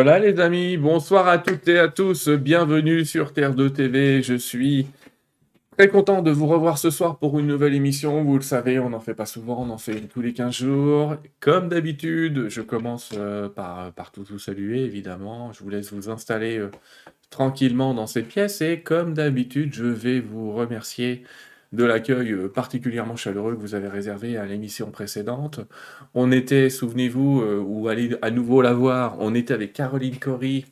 Voilà les amis, bonsoir à toutes et à tous, bienvenue sur Terre 2 TV, je suis très content de vous revoir ce soir pour une nouvelle émission, vous le savez, on n'en fait pas souvent, on en fait tous les 15 jours. Comme d'habitude, je commence euh, par, tout vous saluer évidemment, je vous laisse vous installer euh, tranquillement dans cette pièce et comme d'habitude, je vais vous remercier de l'accueil euh, particulièrement chaleureux que vous avez réservé à l'émission précédente. On était, souvenez-vous, euh, ou allez à nouveau la voir, on était avec Caroline Cory.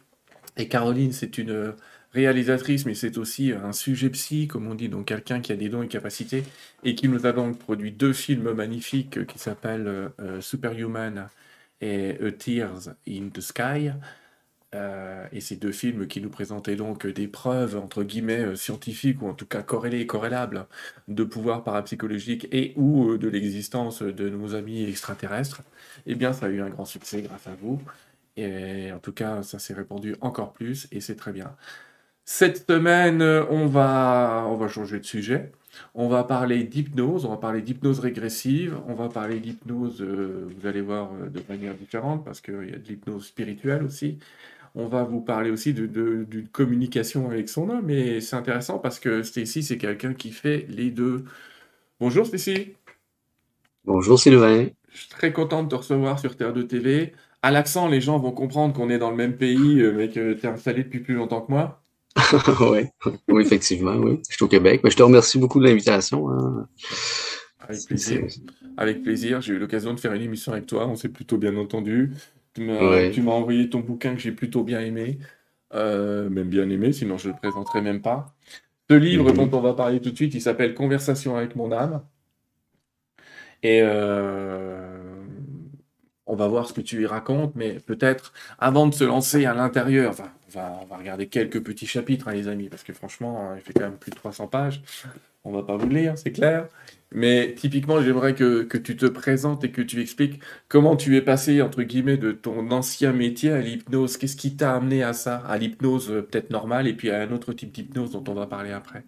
Et Caroline, c'est une réalisatrice, mais c'est aussi un sujet psy, comme on dit, donc quelqu'un qui a des dons et capacités, et qui nous a donc produit deux films magnifiques qui s'appellent euh, Superhuman et Tears in the Sky. Euh, et ces deux films qui nous présentaient donc des preuves, entre guillemets, euh, scientifiques, ou en tout cas corrélées et corrélables, de pouvoir parapsychologique et ou euh, de l'existence de nos amis extraterrestres, eh bien, ça a eu un grand succès grâce à vous. Et en tout cas, ça s'est répandu encore plus, et c'est très bien. Cette semaine, on va, on va changer de sujet. On va parler d'hypnose, on va parler d'hypnose régressive, on va parler d'hypnose, vous allez voir, de manière différente, parce qu'il y a de l'hypnose spirituelle aussi. On va vous parler aussi d'une communication avec son homme, et c'est intéressant parce que Stacy, c'est quelqu'un qui fait les deux. Bonjour Stacy. Bonjour Sylvain. Je suis très content de te recevoir sur Terre 2 TV. À l'accent, les gens vont comprendre qu'on est dans le même pays, euh, mais que tu es installé depuis plus longtemps que moi. oui, oui, effectivement, oui. Je suis au Québec, mais je te remercie beaucoup de l'invitation. Hein. Avec plaisir. Avec plaisir. J'ai eu l'occasion de faire une émission avec toi. On s'est plutôt bien entendu. Tu m'as envoyé ton bouquin que j'ai plutôt bien aimé, euh, même bien aimé, sinon je ne le présenterai même pas. Ce livre mhm. dont on va parler tout de suite, il s'appelle Conversation avec mon âme. Et euh, on va voir ce que tu y racontes, mais peut-être avant de se lancer à l'intérieur, enfin, on va, regarder quelques petits chapitres, hein, les amis, parce que franchement, il fait quand même plus de 300 pages. On va pas vous le lire, c'est clair. Mais typiquement, j'aimerais que, tu te présentes et que tu expliques comment tu es passé, entre guillemets, de ton ancien métier à l'hypnose. Qu'est-ce qui t'a amené à ça À l'hypnose euh, peut-être normale et puis à un autre type d'hypnose dont on va parler après?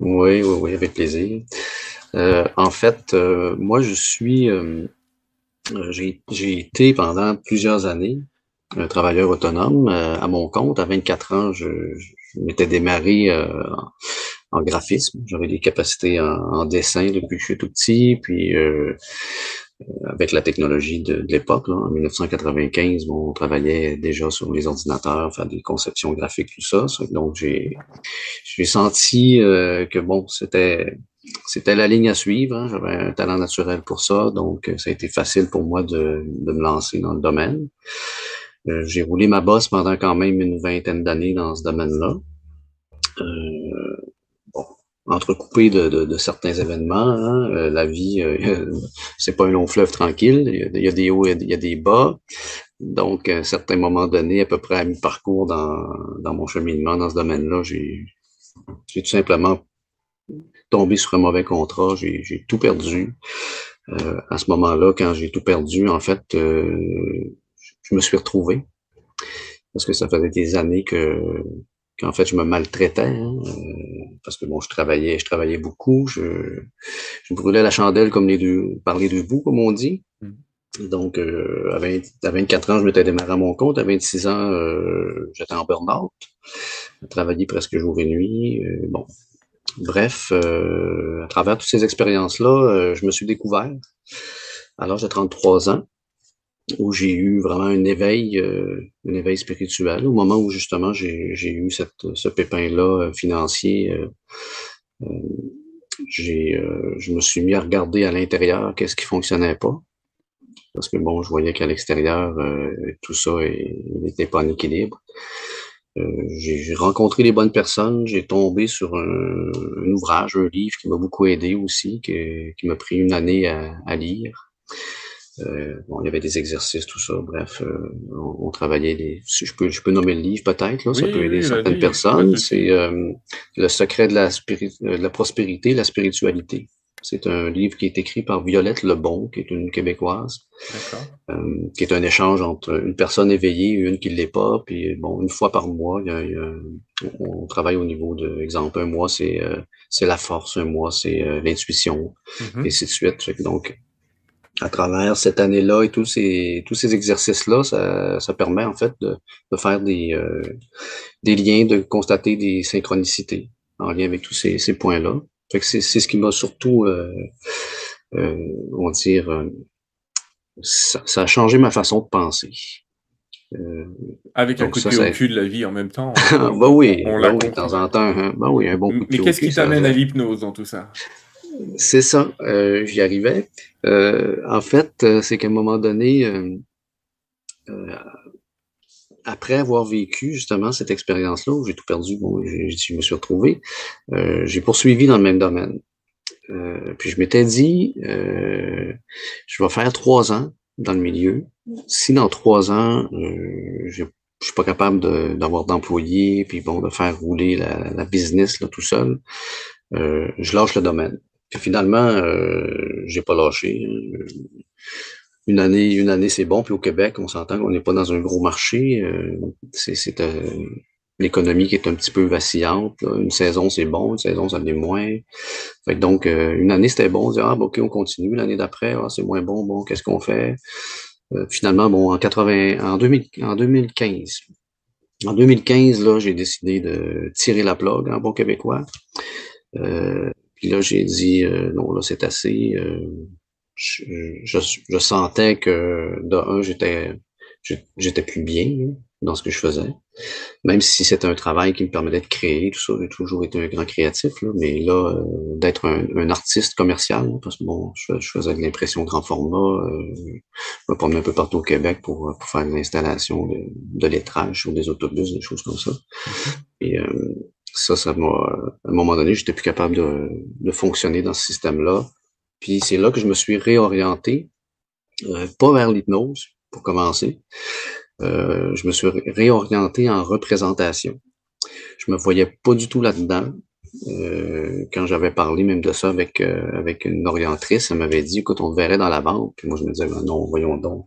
Oui, oui, oui, avec plaisir. Euh, en fait, euh, moi, je suis... j'ai été pendant plusieurs années un travailleur autonome à mon compte. À 24 ans, je m'étais démarré en graphisme. J'avais des capacités en, dessin depuis que je suis tout petit, puis euh, euh, avec la technologie de, l'époque, en 1995, on travaillait déjà sur les ordinateurs, faire des conceptions graphiques, tout ça. Donc j'ai j'ai senti euh, que bon, c'était c'était la ligne à suivre. Hein. J'avais un talent naturel pour ça, donc ça a été facile pour moi de, de me lancer dans le domaine. j'ai roulé ma bosse pendant quand même une vingtaine d'années dans ce domaine-là. Euh, entrecoupé de, de, certains événements. Hein. Euh, la vie, euh, c'est pas un long fleuve tranquille. Il y a, des hauts, il y a des bas. Donc, à un certain moment donné, à peu près à mi-parcours dans, dans mon cheminement dans ce domaine-là, j'ai tout simplement tombé sur un mauvais contrat. J'ai tout perdu. Euh, à ce moment-là, quand j'ai tout perdu, en fait, je me suis retrouvé. Parce que ça faisait des années que qu'en fait je me maltraitais hein, euh, parce que bon je travaillais je travaillais beaucoup je, je brûlais la chandelle comme les deux par les deux bouts comme on dit. Mmh. donc euh, à, 20, à 24 ans je m'étais démarré à mon compte. À 26 ans euh, j'étais en burn-out. Je travaillais presque jour et nuit bon. Bref à travers toutes ces expériences là je me suis découvert. Alors j'ai 33 ans où j'ai eu vraiment un éveil, euh, un éveil spirituel, au moment où justement j'ai eu cette, ce pépin-là euh, financier. Euh, euh j'ai, je me suis mis à regarder à l'intérieur qu'est-ce qui fonctionnait pas. Parce que bon, je voyais qu'à l'extérieur, tout ça n'était pas en équilibre. j'ai rencontré les bonnes personnes, j'ai tombé sur un, ouvrage, un livre qui m'a beaucoup aidé aussi, qui, qui m'a pris une année à, à lire. Euh, bon, il y avait des exercices, tout ça. Bref, euh, on, travaillait des. Je peux, je peux nommer le livre peut-être. Là, ça peut aider certaines personnes. C'est euh, le secret de la, de la prospérité, la spiritualité. C'est un livre qui est écrit par Violette Lebon, qui est une québécoise, qui est un échange entre une personne éveillée et une qui ne l'est pas. Puis bon, une fois par mois, il y a, on travaille au niveau de, exemple, un mois c'est c'est la force, un mois c'est l'intuition, mm-hmm. et ainsi de suite. Donc à travers cette année-là et tous ces, tous ces exercices-là, ça, ça, permet en fait de, de faire des, euh, des liens, de constater des synchronicités en lien avec tous ces, ces points-là. c'est, c'est ce qui m'a surtout, euh, euh, on va dire, euh, ça, ça, a changé ma façon de penser. Euh, avec un côté ça, de la vie en même temps. bah oui, on bah oui, de temps en temps. Hein. Bah oui, un bon coup Mais qu'est-ce qui t'amène à l'hypnose dans tout ça? C'est ça, euh, j'y arrivais. Euh, en fait, euh, c'est qu'à un moment donné, euh, euh, après avoir vécu justement cette expérience-là où j'ai tout perdu, bon, je me suis retrouvé, j'ai poursuivi dans le même domaine. puis je m'étais dit, je vais faire trois ans dans le milieu. Si dans trois ans, je je suis pas capable d'avoir d'employés, puis bon, de faire rouler la, la business là, tout seul, je lâche le domaine finalement, euh, j'ai pas lâché. Une année, une année, c'est bon. Puis au Québec, on s'entend qu'on n'est pas dans un gros marché. Euh, c'est euh, l'économie qui est un petit peu vacillante. Une saison, c'est bon. Une saison, ça l'est moins. Fait donc, euh, une année, c'était bon. On dit, ah, bon, OK, on continue. L'année d'après, ah, c'est moins bon. Bon, qu'est-ce qu'on fait? finalement, bon, en 80, en, 2000, en 2015, en 2015, là, j'ai décidé de tirer la plug en bon québécois. Euh, puis là, j'ai dit, euh, non, là, c'est assez. Euh, je, je, sentais que, de un, j'étais j'étais plus bien dans ce que je faisais. Même si c'était un travail qui me permettait de créer, tout ça, j'ai toujours été un grand créatif, là, mais là, euh, d'être un, un, artiste commercial, parce que bon, je, faisais de l'impression grand format, euh, je me promenais un peu partout au Québec pour, pour faire l'installation de, de lettrage sur des autobus, des choses comme ça. Mm-hmm. Et euh, ça, ça m'a, à un moment donné, j'étais plus capable de, de fonctionner dans ce système-là. Puis c'est là que je me suis réorienté, euh, pas vers l'hypnose, pour commencer. Euh, je me suis réorienté en représentation. Je me voyais pas du tout là-dedans. Euh, quand j'avais parlé même de ça avec, euh, avec une orientrice, elle m'avait dit, écoute, on te verrait dans la vente. Puis moi, je me disais, ben non, voyons donc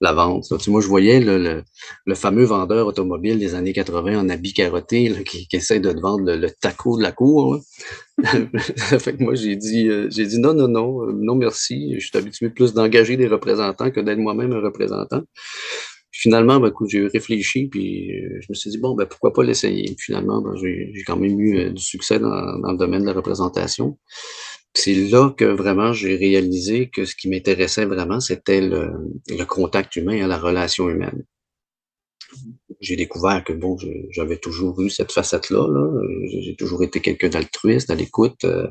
la vente. Tu moi, je voyais le, le, fameux vendeur automobile des années 80 en habit carotté qui, qui, essaie de te vendre le, taco de la cour. fait que moi, j'ai dit, euh, j'ai dit non, non, non, non, merci. Je suis habitué plus d'engager des représentants que d'être moi-même un représentant finalement, ben, j'ai réfléchi, puis euh, je me suis dit, bon, ben, pourquoi pas l'essayer? Finalement, ben, j'ai quand même eu euh, du succès dans, le domaine de la représentation. C'est là que vraiment j'ai réalisé que ce qui m'intéressait vraiment, c'était le, contact humain, la relation humaine. J'ai découvert que bon, j'avais toujours eu cette facette-là. Là. J'ai toujours été quelqu'un d'altruiste, à l'écoute, euh,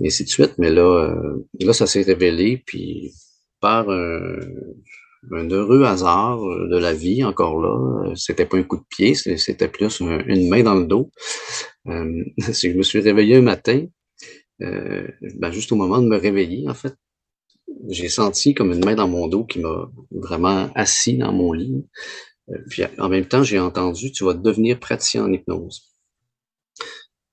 et ainsi de suite. Mais là, là, ça s'est révélé, puis par heureux hasard euh, de la vie, encore là. Euh, c'était pas un coup de pied, c'était plus une main dans le dos. Euh, je me suis réveillé un matin, euh, ben juste au moment de me réveiller, en fait, j'ai senti comme une main dans mon dos qui m'a vraiment assis dans mon lit. Puis en même temps, j'ai entendu, tu vas devenir praticien en hypnose.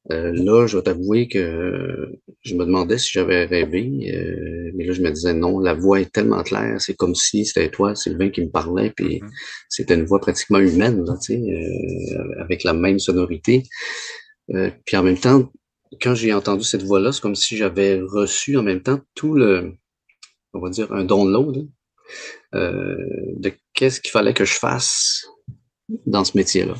Euh, là, je vais t'avouer que je me demandais si j'avais rêvé, euh, mais là, je me disais non, la voix est tellement claire, c'est comme si c'était toi, Sylvain, qui me parlait, puis mm-hmm. c'était une voix pratiquement humaine, là, tu sais, euh, avec la même sonorité. puis en même temps, quand j'ai entendu cette voix-là, c'est comme si j'avais reçu en même temps tout le, on va dire, un download de qu'est-ce qu'il fallait que je fasse dans ce métier-là.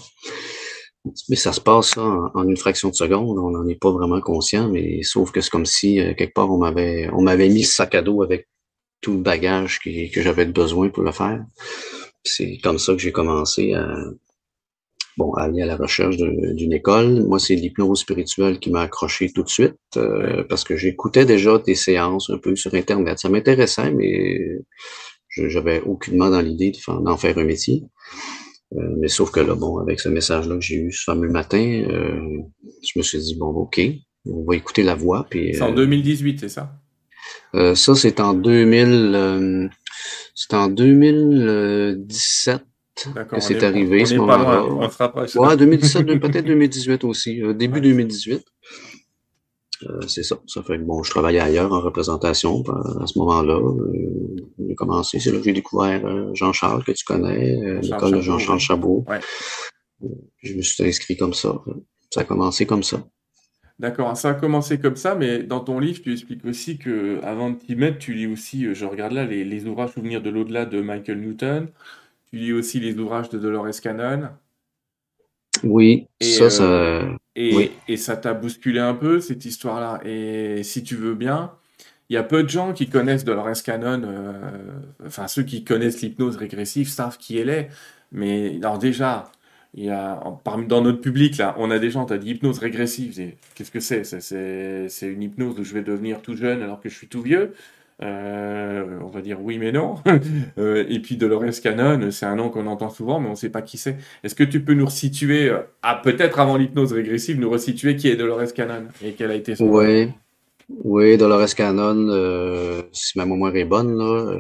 Mais ça se passe en, une fraction de seconde, on n'en est pas vraiment conscient, mais sauf que c'est comme si euh, quelque part on m'avait on m'avait mis ce sac à dos avec tout le bagage que j'avais besoin pour le faire. C'est comme ça que j'ai commencé à bon aller à la recherche d'une école. Moi, c'est l'hypnose spirituelle qui m'a accroché tout de suite euh, parce que j'écoutais déjà des séances un peu sur Internet. Ça m'intéressait, mais j'avais aucunement dans l'idée d'en faire un métier. Euh, mais sauf que là, bon, avec ce message-là que j'ai eu ce fameux matin, euh, je me suis dit, bon, OK, on va écouter la voix. C'est en 2018, euh, c'est ça? Ça, c'est en 2000, c'est en 2017 que c'est arrivé, ce moment-là. Ouais, 2017, peut-être 2018 aussi, début 2018. Euh, c'est ça. Ça fait que bon, je travaillais ailleurs en représentation à ce moment-là. Euh, j'ai commencé, c'est là que j'ai découvert euh, Jean-Charles, que tu connais, l'école de Jean-Charles Chabot. Je me suis inscrit comme ça. Ça a commencé comme ça. D'accord, ça a commencé comme ça, mais dans ton livre, tu expliques aussi que avant de t'y mettre, tu lis aussi, euh, je regarde là, les, les ouvrages Souvenirs de l'au-delà de Michael Newton. Tu lis aussi les ouvrages de Dolores Cannon. Oui, Et, ça, euh, ça, et, oui, et ça t'a bousculé un peu, cette histoire-là. Et si tu veux bien, il y a peu de gens qui connaissent Dolores Cannon, euh, enfin ceux qui connaissent l'hypnose régressive savent qui elle est. Mais alors déjà, il y a, parmi, dans notre public, là, on a des gens, tu as dit hypnose régressive. Qu'est-ce que c'est- c'est une hypnose où je vais devenir tout jeune alors que je suis tout vieux. Euh, on va dire oui mais non. Euh, et puis Dolores Cannon, c'est un nom qu'on entend souvent, mais on ne sait pas qui c'est. Est-ce que tu peux nous resituer, euh, ah, peut-être avant l'hypnose régressive, nous resituer qui est Dolores Cannon et quel a été son oui, oui, Dolores Cannon, euh, si ma mémoire est bonne, là,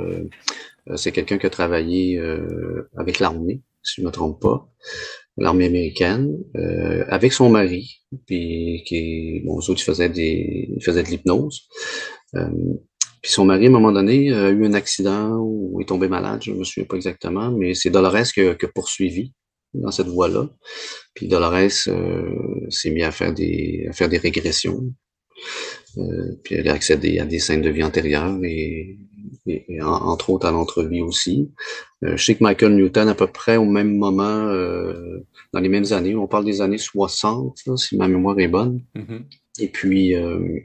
euh, c'est quelqu'un qui a travaillé euh, avec l'armée, si je me trompe pas, l'armée américaine, euh, avec son mari, puis qui, bon, eux autres, ils faisaient des, ils faisaient de l'hypnose. Euh, puis son mari, à un moment donné, a eu un accident ou est tombé malade, je me souviens pas exactement, mais c'est Dolores qui a, poursuivi dans cette voie-là. Puis Dolores euh, s'est mis à faire des, à faire des régressions. Euh, puis elle a accédé à des scènes de vie antérieures et, et- et en- entre autres à l'entrevue aussi. Euh, je sais que Michael Newton, à peu près au même moment, euh, dans les mêmes années, on parle des années 60, là, si ma mémoire est bonne. Mhm. Et puis, euh, euh,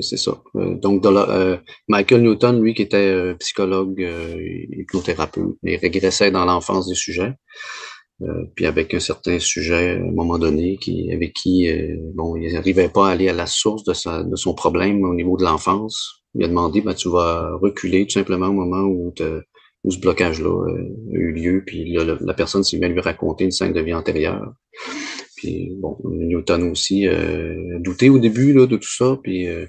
c'est ça. Euh, donc, euh, Michael Newton, lui, qui était euh, psychologue, euh, hypnothérapeute, il régressait dans l'enfance des sujets. Euh, puis avec un certain sujet, à un moment donné, qui, avec qui, euh, bon, il n'arrivait pas à aller à la source de, sa, de son problème au niveau de l'enfance. Il a demandé, ben, tu vas reculer tout simplement au moment où, te- où ce blocage-là euh, a eu lieu. Puis là, la, la personne s'est à lui raconter une scène de vie antérieure. Puis Newton aussi euh, douté au début là, de tout ça. Puis euh,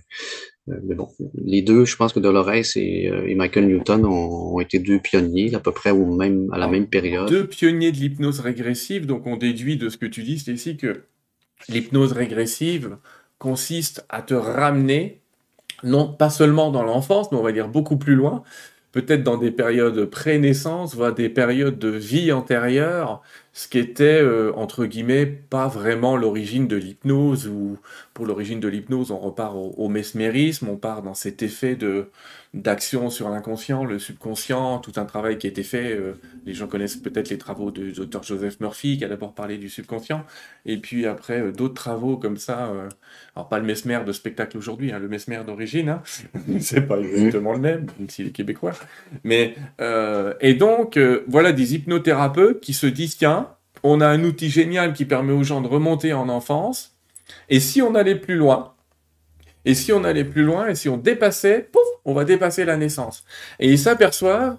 euh, mais bon, les deux, je pense que Dolores et, euh, Michael Newton ont, été deux pionniers à peu près au même, à la même période. deux pionniers de l'hypnose régressive, donc on déduit de ce que tu dis, Stécie, que l'hypnose régressive consiste à te ramener, non pas seulement dans l'enfance, mais on va dire beaucoup plus loin, peut-être dans des périodes pré-naissance, voire des périodes de vie antérieure, ce qui était, euh, entre guillemets, pas vraiment l'origine de l'hypnose, ou pour l'origine de l'hypnose, on repart au, au mesmérisme, on part dans cet effet de d'action sur l'inconscient, le subconscient, tout un travail qui a été fait. euh, les gens connaissent peut-être les travaux du docteur Joseph Murphy, qui a d'abord parlé du subconscient, et puis après euh, d'autres travaux comme ça. euh, alors pas le mesmer de spectacle aujourd'hui, hein, le mesmer d'origine, hein, c'est pas exactement le même, même s'il est québécois. Mais et donc voilà des hypnothérapeutes qui se disent tiens, on a un outil génial qui permet aux gens de remonter en enfance, et si on allait plus loin. Et si on allait plus loin, et si on dépassait, pouf, on va dépasser la naissance. Et ils s'aperçoivent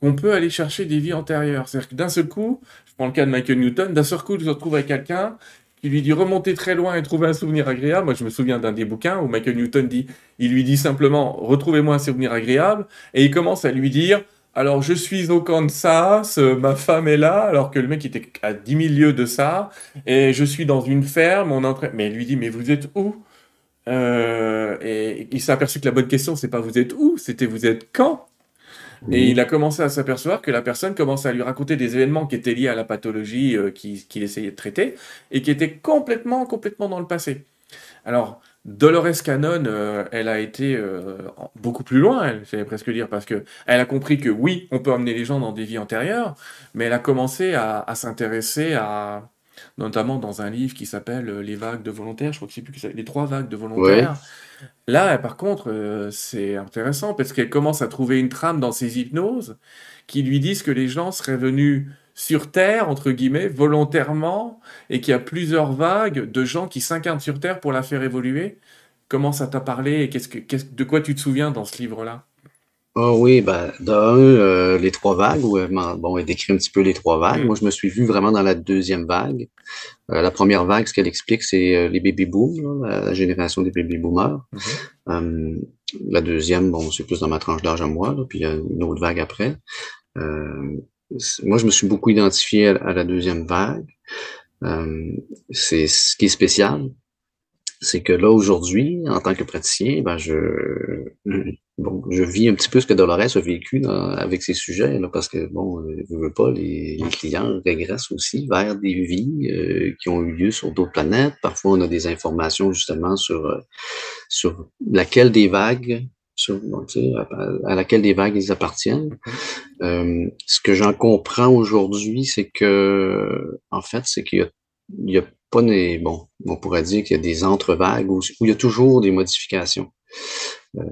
qu'on peut aller chercher des vies antérieures. C'est-à-dire que d'un seul coup, je prends le cas de Michael Newton, d'un seul coup, il se retrouve avec quelqu'un qui lui dit remonter très loin et trouver un souvenir agréable. Moi, je me souviens d'un des bouquins où Michael Newton dit, il lui dit simplement retrouvez-moi un souvenir agréable, et il commence à lui dire alors je suis au Kansas, ma femme est là, alors que le mec était à 10 000 lieues de ça, et je suis dans une ferme, on est en train... Mais il lui dit mais vous êtes où? Euh, Et il s'est aperçu que la bonne question c'est pas vous êtes où, c'était vous êtes quand et il a commencé à s'apercevoir que la personne commençait à lui raconter des événements qui étaient liés à la pathologie euh, qu'il essayait de traiter et qui étaient complètement, complètement dans le passé. Alors, Dolores Cannon, euh, elle a été euh, beaucoup plus loin, elle, j'allais presque dire, parce que elle a compris que oui, on peut amener les gens dans des vies antérieures, mais elle a commencé à, à s'intéresser à, notamment dans un livre qui s'appelle euh, Les vagues de volontaires, je crois que c'est plus que ça, les trois vagues de volontaires. Là, par contre, euh, c'est intéressant parce qu'elle commence à trouver une trame dans ses hypnoses qui lui disent que les gens seraient venus sur Terre, entre guillemets, volontairement, et qu'il y a plusieurs vagues de gens qui s'incarnent sur Terre pour la faire évoluer. Comment ça t'a parlé et qu'est-ce que, de quoi tu te souviens dans ce livre-là? Ah oui, ben, d'un, euh, les trois vagues, où, elle bon, elle décrit un petit peu les trois vagues. Mm. Moi, je me suis vu vraiment dans la deuxième vague. Euh, la première vague, ce qu'elle explique, c'est euh, les baby boom, la génération des baby boomers. Mhm. Euh, la deuxième, bon, c'est plus dans ma tranche d'âge à moi, là, puis il y a une autre vague après. Moi, je me suis beaucoup identifié à, à la deuxième vague. C'est ce qui est spécial, c'est que là, aujourd'hui, en tant que praticien, ben, je, bon, je vis un petit peu ce que Dolores a vécu avec ces sujets, là, parce que, bon, je veux pas, les, clients régressent aussi vers des vies euh, qui ont eu lieu sur d'autres planètes. Parfois, on a des informations, justement, sur, euh, sur laquelle des vagues sur, à, laquelle des vagues ils appartiennent. Euh, ce que j'en comprends aujourd'hui, c'est que, en fait, c'est qu'il y a, il y a pas des, bon, on pourrait dire qu'il y a des entre-vagues où, il y a toujours des modifications. Euh,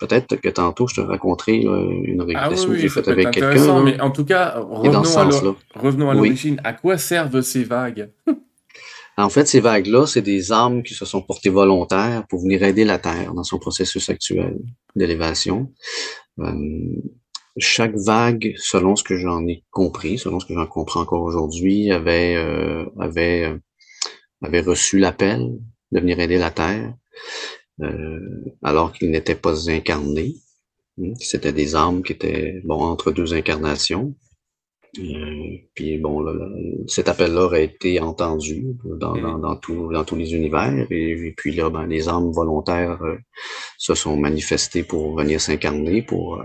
peut-être que tantôt, je te raconterai une ah régression que j'ai faite avec quelqu'un. Mais en tout cas, revenons à l'origine. À quoi servent ces vagues? En fait, ces vagues-là, c'est des âmes qui se sont portées volontaires pour venir aider la Terre dans son processus actuel d'élévation. Euh, chaque vague, selon ce que j'en ai compris, selon ce que j'en comprends encore aujourd'hui, avait, euh, avait, euh, avait reçu l'appel de venir aider la Terre, euh, alors qu'il n'était pas incarné. Hmm, c'était des âmes qui étaient bon entre deux incarnations. puis bon, cet appel-là aurait été entendu dans, dans, dans, tout, dans tous les univers. Et, puis là, ben, les âmes volontaires se sont manifestées pour venir s'incarner, pour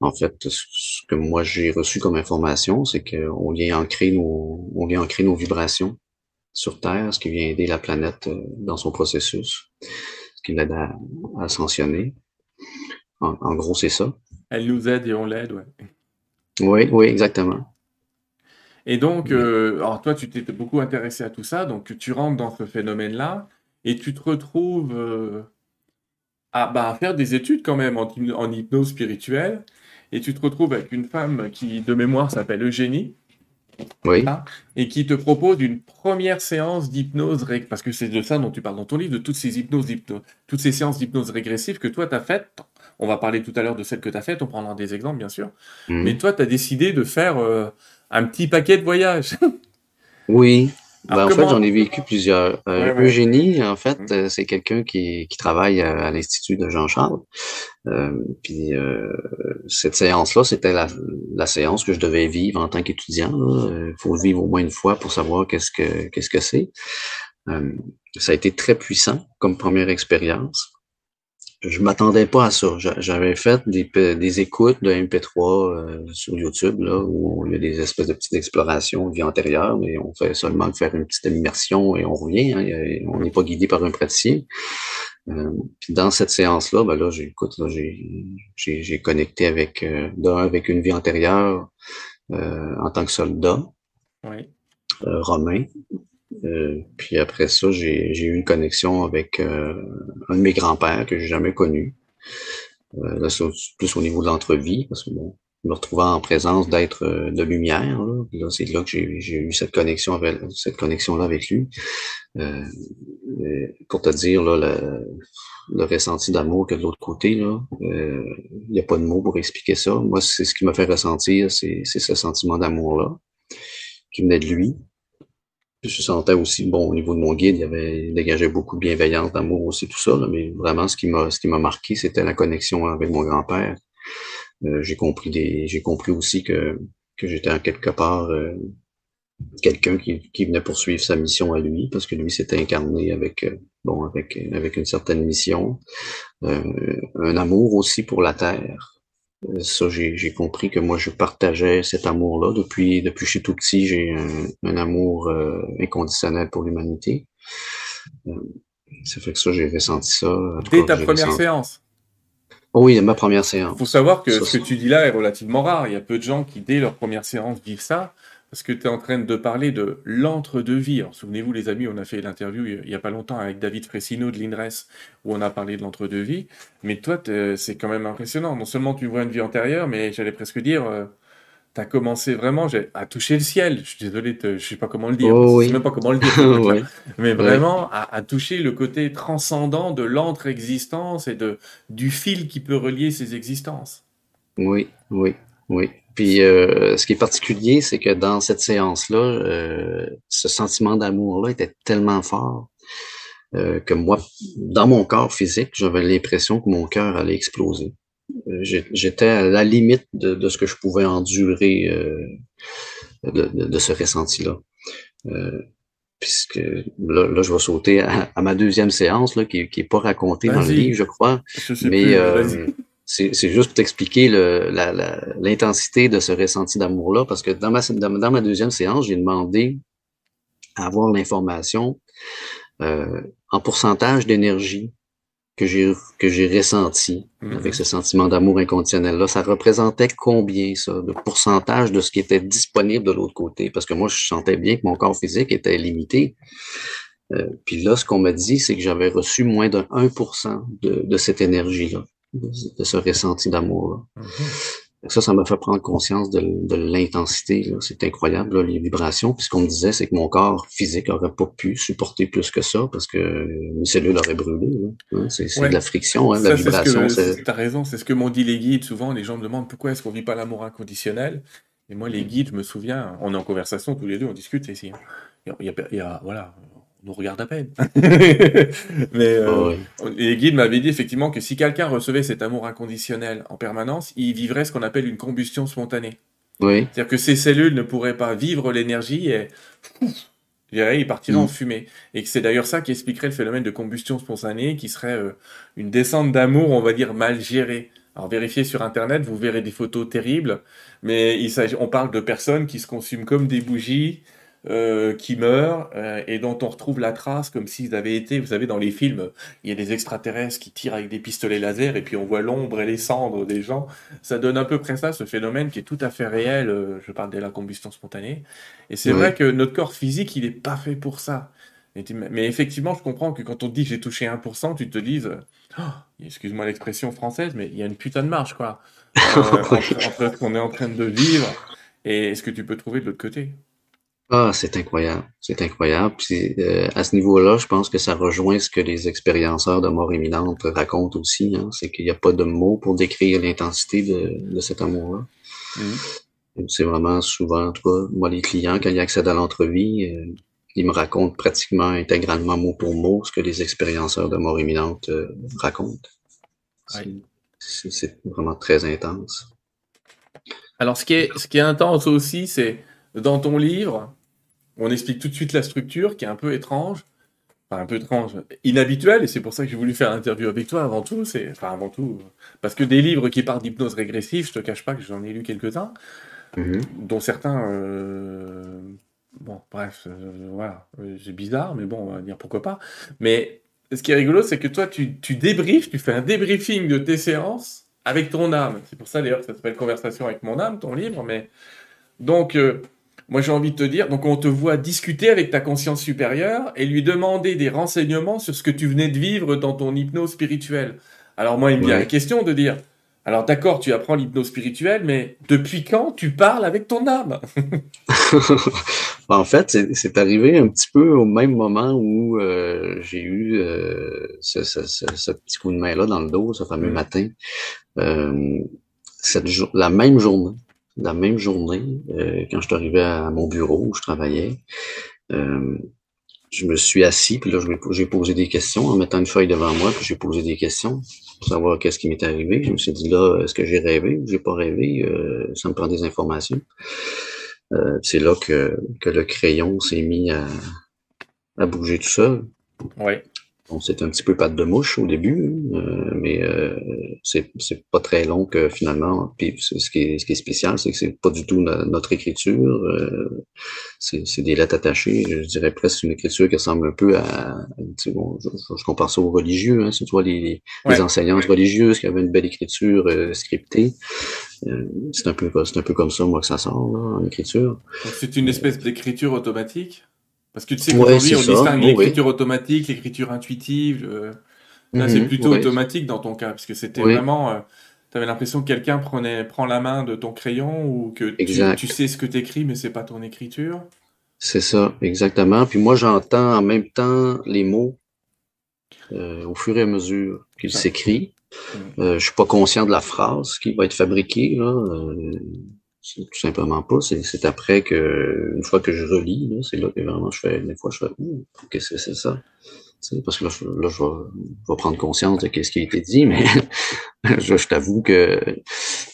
en fait, ce que moi j'ai reçu comme information, c'est qu'on vient ancrer nos, on vient ancrer nos vibrations sur Terre, ce qui vient aider la planète euh, dans son processus, ce qui l'aide à, ascensionner. En, gros, c'est ça. Elle nous aide et on l'aide, ouais. Oui, oui, exactement. Et donc, euh, alors toi, tu t'es beaucoup intéressé à tout ça, donc tu rentres dans ce phénomène-là et tu te retrouves euh, à, bah, faire des études quand même en, en hypnose spirituelle et tu te retrouves avec une femme qui, de mémoire, s'appelle Eugénie. Oui. et qui te propose une première séance d'hypnose, parce que c'est de ça dont tu parles dans ton livre, de toutes ces hypnoses, toutes ces séances d'hypnose régressive que toi tu as faites. On va parler tout à l'heure de celles que tu as faites, on prendra des exemples bien sûr. Mhm. Mais toi tu as décidé de faire euh, un petit paquet de voyages. oui, ben, en fait, j'en ai vécu plusieurs. Euh, Eugénie, en fait, mmh. euh, c'est quelqu'un qui, qui travaille à, l'Institut de Jean-Charles. Euh, puis euh, cette séance-là, c'était la, la, séance que je devais vivre en tant qu'étudiant. Il faut le vivre au moins une fois pour savoir qu'est-ce que qu'est-ce que c'est. ça a été très puissant comme première expérience je m'attendais pas à ça. J'avais fait des, des, écoutes de MP3 euh, sur YouTube, là, où il y a des espèces de petites explorations de vie antérieure, mais on fait seulement faire une petite immersion et on revient. Hein, on n'est pas guidé par un praticien. Euh, puis dans cette séance-là, ben là, j'écoute, j'ai connecté avec euh, avec une vie antérieure euh, en tant que soldat oui. romain. Euh, puis après ça, j'ai eu une connexion avec euh, un de mes grands-pères que j'ai jamais connu. Euh, là, c'est plus au niveau de l'entrevie, parce que bon, me retrouvant en présence d'être de lumière. Là, c'est là que j'ai eu cette connexion avec cette connexion-là avec lui. pour te dire là, le, ressenti d'amour que de l'autre côté, là, il n'y a pas de mots pour expliquer ça. Moi, c'est ce qui m'a fait ressentir, c'est ce sentiment d'amour-là qui venait de lui. Je sentais aussi, bon, au niveau de mon guide, il avait dégagé beaucoup de bienveillance, d'amour aussi, tout ça, mais vraiment, ce qui m'a, ce qui m'a marqué, c'était la connexion avec mon grand-père. Euh, j'ai compris des, j'ai compris aussi que, que j'étais en quelque part euh, quelqu'un qui, qui venait poursuivre sa mission à lui, parce que lui s'était incarné avec, euh, bon, avec, avec une certaine mission, un amour aussi pour la terre. Ça, j'ai compris que moi, je partageais cet amour-là. Depuis, depuis que je suis tout petit, j'ai un, amour euh, inconditionnel pour l'humanité. Euh, ça fait que ça, j'ai ressenti ça. Dès ta première séance oh Oui, ma première séance. Il faut savoir que ce que tu dis là est relativement rare. Il y a peu de gens qui, dès leur première séance, vivent ça parce que tu es en train de parler de l'entre-deux-vie. Souvenez-vous, les amis, on a fait l'interview il n'y a pas longtemps avec David Fressino de l'INRES, où on a parlé de l'entre-deux-vie. Mais toi, c'est quand même impressionnant. Non seulement tu vois une vie antérieure, mais j'allais presque dire, euh, tu as commencé vraiment à toucher le ciel. Je suis désolé, je ne sais pas comment le dire. Oh, je sais même pas comment le dire. Mais vraiment, à, toucher le côté transcendant de l'entre-existence et de, du fil qui peut relier ces existences. Oui, oui, oui. Puis euh, ce qui est particulier, c'est que dans cette séance-là, euh, ce sentiment d'amour-là était tellement fort euh, que moi, dans mon corps physique, j'avais l'impression que mon cœur allait exploser. J'étais à la limite de, ce que je pouvais endurer de, ce ressenti-là. puisque là, je vais sauter à, ma deuxième séance, là, qui n'est pas racontée dans le livre, je crois. mais c'est juste pour t'expliquer l'intensité de ce ressenti d'amour-là, parce que dans ma, dans, ma deuxième séance, j'ai demandé à avoir l'information euh, en pourcentage d'énergie que j'ai que j'ai ressenti mm-hmm. avec ce sentiment d'amour inconditionnel là ça représentait combien ça? De pourcentage de ce qui était disponible de l'autre côté? Parce que moi je sentais bien que mon corps physique était limité. Euh, puis là ce qu'on m'a dit c'est que j'avais reçu moins de 1% de, de cette énergie là de, ce ressenti d'amour mm-hmm. Ça, ça m'a fait prendre conscience de, de l'intensité. C'est incroyable, les vibrations. Puis ce qu'on me disait, c'est que mon corps physique n'aurait pas pu supporter plus que ça parce que mes cellules auraient brûlé. Hein, c'est de la friction, hein, la vibration. Tu as raison, c'est ce que m'ont dit les guides. Souvent, les gens me demandent pourquoi est-ce qu'on vit pas l'amour inconditionnel? Et moi, les guides, je me souviens, on est en conversation tous les deux, on discute ici. Il y a, il y a, voilà, nous regarde à peine. Mais euh, ah les guides m'avaient dit effectivement que si quelqu'un recevait cet amour inconditionnel en permanence, il vivrait ce qu'on appelle une combustion spontanée. Oui. C'est-à-dire que ces cellules ne pourraient pas vivre l'énergie et il partirait en mm. fumée. Et que c'est d'ailleurs ça qui expliquerait le phénomène de combustion spontanée, qui serait euh, une descente d'amour, on va dire, mal gérée. Alors vérifiez sur Internet, vous verrez des photos terribles, mais il on parle de personnes qui se consument comme des bougies, euh, qui meurent euh, et dont on retrouve la trace comme s'ils avaient été, vous savez, dans les films, il y a des extraterrestres qui tirent avec des pistolets laser et puis on voit l'ombre et les cendres des gens. Ça donne à peu près ça, ce phénomène qui est tout à fait réel. Euh, je parle de la combustion spontanée. Et c'est vrai que notre corps physique, il n'est pas fait pour ça. Mais effectivement, je comprends que quand on te dit j'ai touché 1%, tu te dises, oh, excuse-moi l'expression française, mais il y a une putain de marge, quoi. entre ce qu'on est en train de vivre et ce que tu peux trouver de l'autre côté. Ah, c'est incroyable, c'est incroyable. Puis, euh, à ce niveau-là, je pense que ça rejoint ce que les expérienceurs de mort imminente racontent aussi. Hein, c'est qu'il n'y a pas de mots pour décrire l'intensité de, de cet amour-là. Mmh. C'est vraiment souvent, en tout cas, moi, les clients, quand ils accèdent à l'entrevue, euh, ils me racontent pratiquement intégralement mot pour mot ce que les expérienceurs de mort imminente euh, racontent. C'est vraiment très intense. Alors, ce qui est, ce qui est intense aussi, c'est dans ton livre, on explique tout de suite la structure qui est un peu étrange, enfin un peu étrange, inhabituelle, et c'est pour ça que j'ai voulu faire l'interview avec toi avant tout, c'est, enfin avant tout, parce que des livres qui parlent d'hypnose régressive, je te cache pas que j'en ai lu quelques-uns, mhm. dont certains, euh, bon, bref, euh, voilà, c'est bizarre, mais bon, on va dire pourquoi pas, mais ce qui est rigolo, c'est que toi, tu, tu débriefes, tu fais un débriefing de tes séances avec ton âme. C'est pour ça d'ailleurs que ça s'appelle Conversation avec mon âme, ton livre, mais donc, euh, moi, j'ai envie de te dire, donc on te voit discuter avec ta conscience supérieure et lui demander des renseignements sur ce que tu venais de vivre dans ton hypnose spirituelle. Alors moi, il me vient la question de dire, alors d'accord, tu apprends l'hypnose spirituelle, mais depuis quand tu parles avec ton âme? En fait, c'est arrivé un petit peu au même moment où euh, j'ai eu euh, ce, petit coup de main-là dans le dos, ce fameux mm. matin. Euh, cette la même journée, la même journée, euh, quand je suis arrivé à mon bureau où je travaillais, euh, je me suis assis, puis là, j'ai posé des questions en mettant une feuille devant moi, puis j'ai posé des questions pour savoir qu'est-ce qui m'est arrivé. Je me suis dit, là, est-ce que j'ai rêvé ou j'ai pas rêvé? Euh, ça me prend des informations. c'est là que, que le crayon s'est mis à, à bouger tout seul. Oui. Bon, c'est un petit peu patte de mouche au début, euh, mais euh, c'est pas très long que finalement. Puis ce qui est, ce qui est spécial, c'est que c'est pas du tout notre écriture. Euh, c'est des lettres attachées. Je dirais presque une écriture qui ressemble un peu à. Bon, je, je, compare ça aux religieux. Hein, tu vois les, les enseignantes religieuses qui avaient une belle écriture euh, scriptée. Euh, c'est un peu c'est un peu comme ça moi que ça sort là, en écriture. C'est une espèce d'écriture automatique? Parce que tu sais qu'aujourd'hui, on distingue l'écriture automatique, l'écriture intuitive. Là, c'est mhm. plutôt automatique dans ton cas, parce que c'était vraiment. Euh, tu avais l'impression que quelqu'un prenait, prend la main de ton crayon ou que tu, sais ce que tu écris, mais c'est pas ton écriture. C'est ça, exactement. Puis moi, j'entends en même temps les mots euh, au fur et à mesure qu'ils s'écrivent. Mhm. Euh, je suis pas conscient de la phrase qui va être fabriquée. Là. Tout simplement pas. C'est après que, une fois que je relis, c'est là que vraiment je fais, des fois je fais, qu'est-ce que c'est ça? parce que là, je, là, je, vais, prendre conscience de ce qui a été dit, mais je, t'avoue que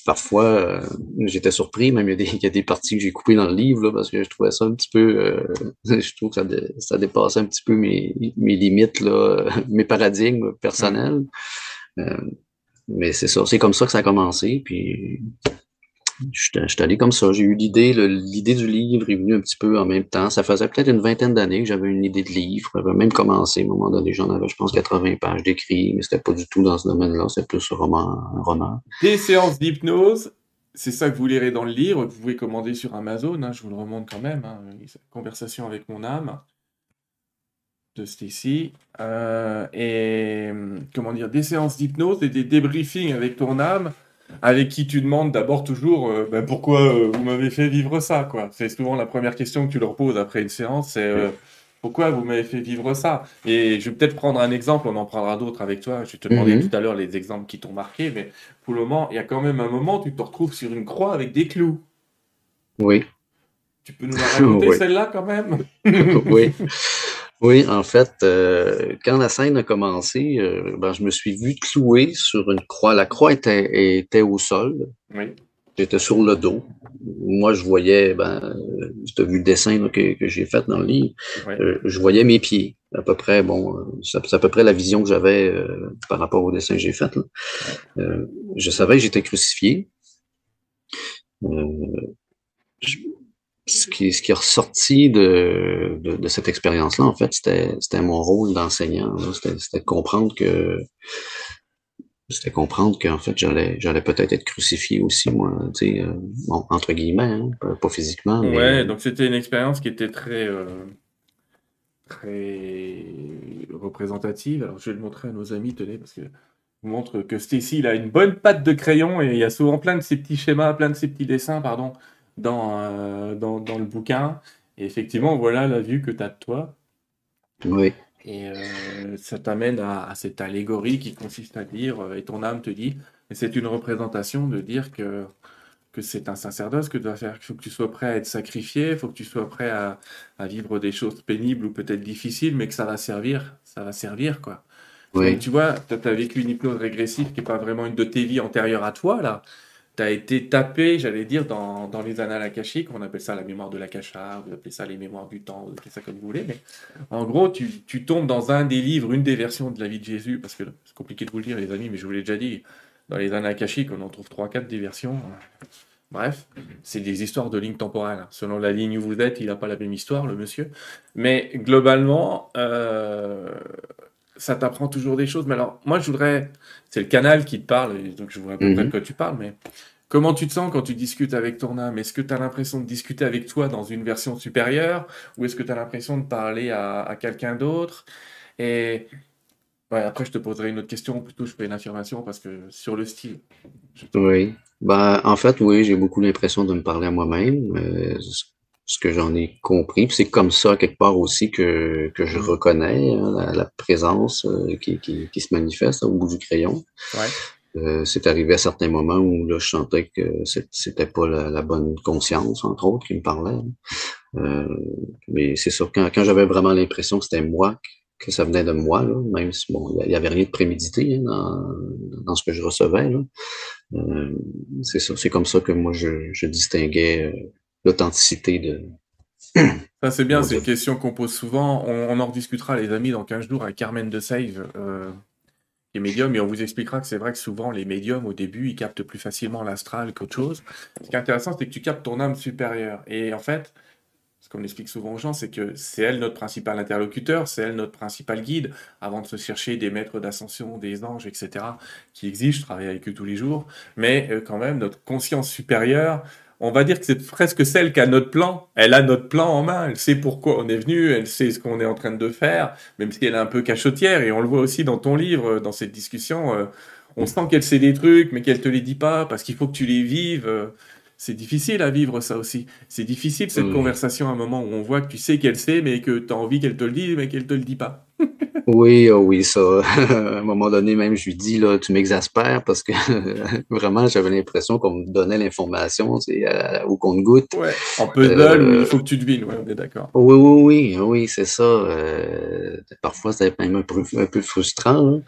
parfois, euh, j'étais surpris, même il y, a des, il y, a des, parties que j'ai coupées dans le livre, là, parce que je trouvais ça un petit peu, euh, je trouve que ça, ça dépassait un petit peu mes, mes limites, là, mes paradigmes personnels. Euh, mais c'est ça, c'est comme ça que ça a commencé, puis je suis allé comme ça. J'ai eu l'idée, l'idée du livre est venue un petit peu en même temps. Ça faisait peut-être une vingtaine d'années que j'avais une idée de livre. J'avais même commencé à un moment donné. J'en avais, je pense, 80 pages d'écrit, mais c'était pas du tout dans ce domaine-là. C'était plus un roman. Des séances d'hypnose. C'est ça que vous lirez dans le livre. Vous pouvez commander sur Amazon. Hein, je vous le remonte quand même. Hein, Conversation avec mon âme de Stacy. Euh, et comment dire, des séances d'hypnose et des débriefings avec ton âme avec qui tu demandes d'abord toujours euh, ben, pourquoi euh, vous m'avez fait vivre ça quoi. C'est souvent la première question que tu leur poses après une séance, c'est euh, pourquoi vous m'avez fait vivre ça? Et je vais peut-être prendre un exemple, on en prendra d'autres avec toi. Je te demander mhm. tout à l'heure les exemples qui t'ont marqué, mais pour le moment, il y a quand même un moment où tu te retrouves sur une croix avec des clous. Oui. Tu peux nous la raconter celle-là quand même? Oui. Oui, en fait, euh, quand la scène a commencé, euh, ben, je me suis vu cloué sur une croix. La croix était, était au sol. Oui. J'étais sur le dos. Moi, je voyais, ben, tu as vu le dessin que, que j'ai fait dans le livre, euh, je voyais mes pieds. À peu près, bon, c'est à peu près la vision que j'avais par rapport au dessin que j'ai fait. je savais que j'étais crucifié. Je, ce qui, ce qui est ressorti de, de, de cette expérience-là, en fait, c'était mon rôle d'enseignant. C'était de comprendre que c'était comprendre qu'en fait, j'allais j'allais peut-être être crucifié aussi, moi, tu sais, euh, bon, entre guillemets, hein, pas, physiquement. Mais... Ouais, donc c'était une expérience qui était très, euh, très représentative. Alors, je vais le montrer à nos amis, tenez, parce que je vous montre que Stacy, il a une bonne patte de crayon et il y a souvent plein de ces petits schémas, plein de ces petits dessins, pardon, dans, euh, dans, dans, le bouquin. Et effectivement, voilà la vue que tu as de toi. Oui. Et euh, ça t'amène à, cette allégorie qui consiste à dire, euh, et ton âme te dit, et c'est une représentation de dire que, que c'est un sacerdoce que tu dois faire, qu'il faut que tu sois prêt à être sacrifié, il faut que tu sois prêt à, à vivre des choses pénibles ou peut-être difficiles, mais que ça va servir, ça va servir, quoi. Oui. tu vois, tu as vécu une hypnose régressive qui n'est pas vraiment une de tes vies antérieures à toi, là tu as été tapé, j'allais dire, dans, les annales akashiques, on appelle ça la mémoire de l'akasha, vous appelez ça les mémoires du temps, vous appelez ça comme vous voulez, mais en gros, tu, tu, tombes dans un des livres, une des versions de la vie de Jésus, parce que c'est compliqué de vous le dire, les amis, mais je vous l'ai déjà dit, dans les annales akashiques, on en trouve 3-4 des versions. Bref, c'est des histoires de lignes temporelles. Selon la ligne où vous êtes, il n'a pas la même histoire, le monsieur. Mais globalement, euh, ça t'apprend toujours des choses. Mais alors, moi, je voudrais. C'est le canal qui te parle, donc je voudrais à peu près de quoi tu parles, mais comment tu te sens quand tu discutes avec ton âme? Est-ce que tu as l'impression de discuter avec toi dans une version supérieure Ou est-ce que tu as l'impression de parler à, quelqu'un d'autre? Et. Ouais, après, je te poserai une autre question, plutôt je fais une affirmation parce que sur le style. Oui. Ben, en fait, oui, j'ai beaucoup l'impression de me parler à moi-même. Euh, ce que j'en ai compris. C'est comme ça, quelque part aussi, que, que je mm. reconnais hein, la, présence euh, qui, qui, qui, se manifeste au bout du crayon. Ouais. Euh, c'est arrivé à certains moments où là, je sentais que c'était pas la, bonne conscience, entre autres, qui me parlait. Euh, mais c'est sûr, quand, quand j'avais vraiment l'impression que c'était moi, que ça venait de moi, là, même si bon, il y avait rien de prémédité hein, dans, dans, ce que je recevais. Euh, c'est comme ça que moi je, je distinguais euh, l'authenticité de. Ça, c'est bien, c'est une question qu'on pose souvent. On, en rediscutera, les amis, dans 15 jours avec Carmen de Save, euh, qui est médium, et on vous expliquera que c'est vrai que souvent, les médiums, au début, ils captent plus facilement l'astral qu'autre chose. Ce qui est intéressant, c'est que tu captes ton âme supérieure. Et en fait, ce qu'on explique souvent aux gens, c'est que c'est elle notre principal interlocuteur, c'est elle notre principal guide, avant de se chercher des maîtres d'ascension, des anges, etc., qui existent, je travaille avec eux tous les jours. Mais euh, quand même, notre conscience supérieure, on va dire que c'est presque celle qui a notre plan. Elle a notre plan en main, elle sait pourquoi on est venu, elle sait ce qu'on est en train de faire, même si elle est un peu cachotière, et on le voit aussi dans ton livre, dans cette discussion, euh, on sent qu'elle sait des trucs, mais qu'elle te les dit pas, parce qu'il faut que tu les vives. c'est difficile à vivre ça aussi. C'est difficile cette conversation à un moment où on voit que tu sais qu'elle sait, mais que tu as envie qu'elle te le dise, mais qu'elle te le dit pas. Oui, oh oui, ça. à un moment donné, même, je lui dis, là, tu m'exaspères parce que vraiment, j'avais l'impression qu'on me donnait l'information au compte-goutte. Ouais, en puzzle, euh, il faut que tu devines, ouais, on est d'accord. Oui, oui, oui, oui, c'est ça. Euh, parfois, c'était même un peu, un peu frustrant.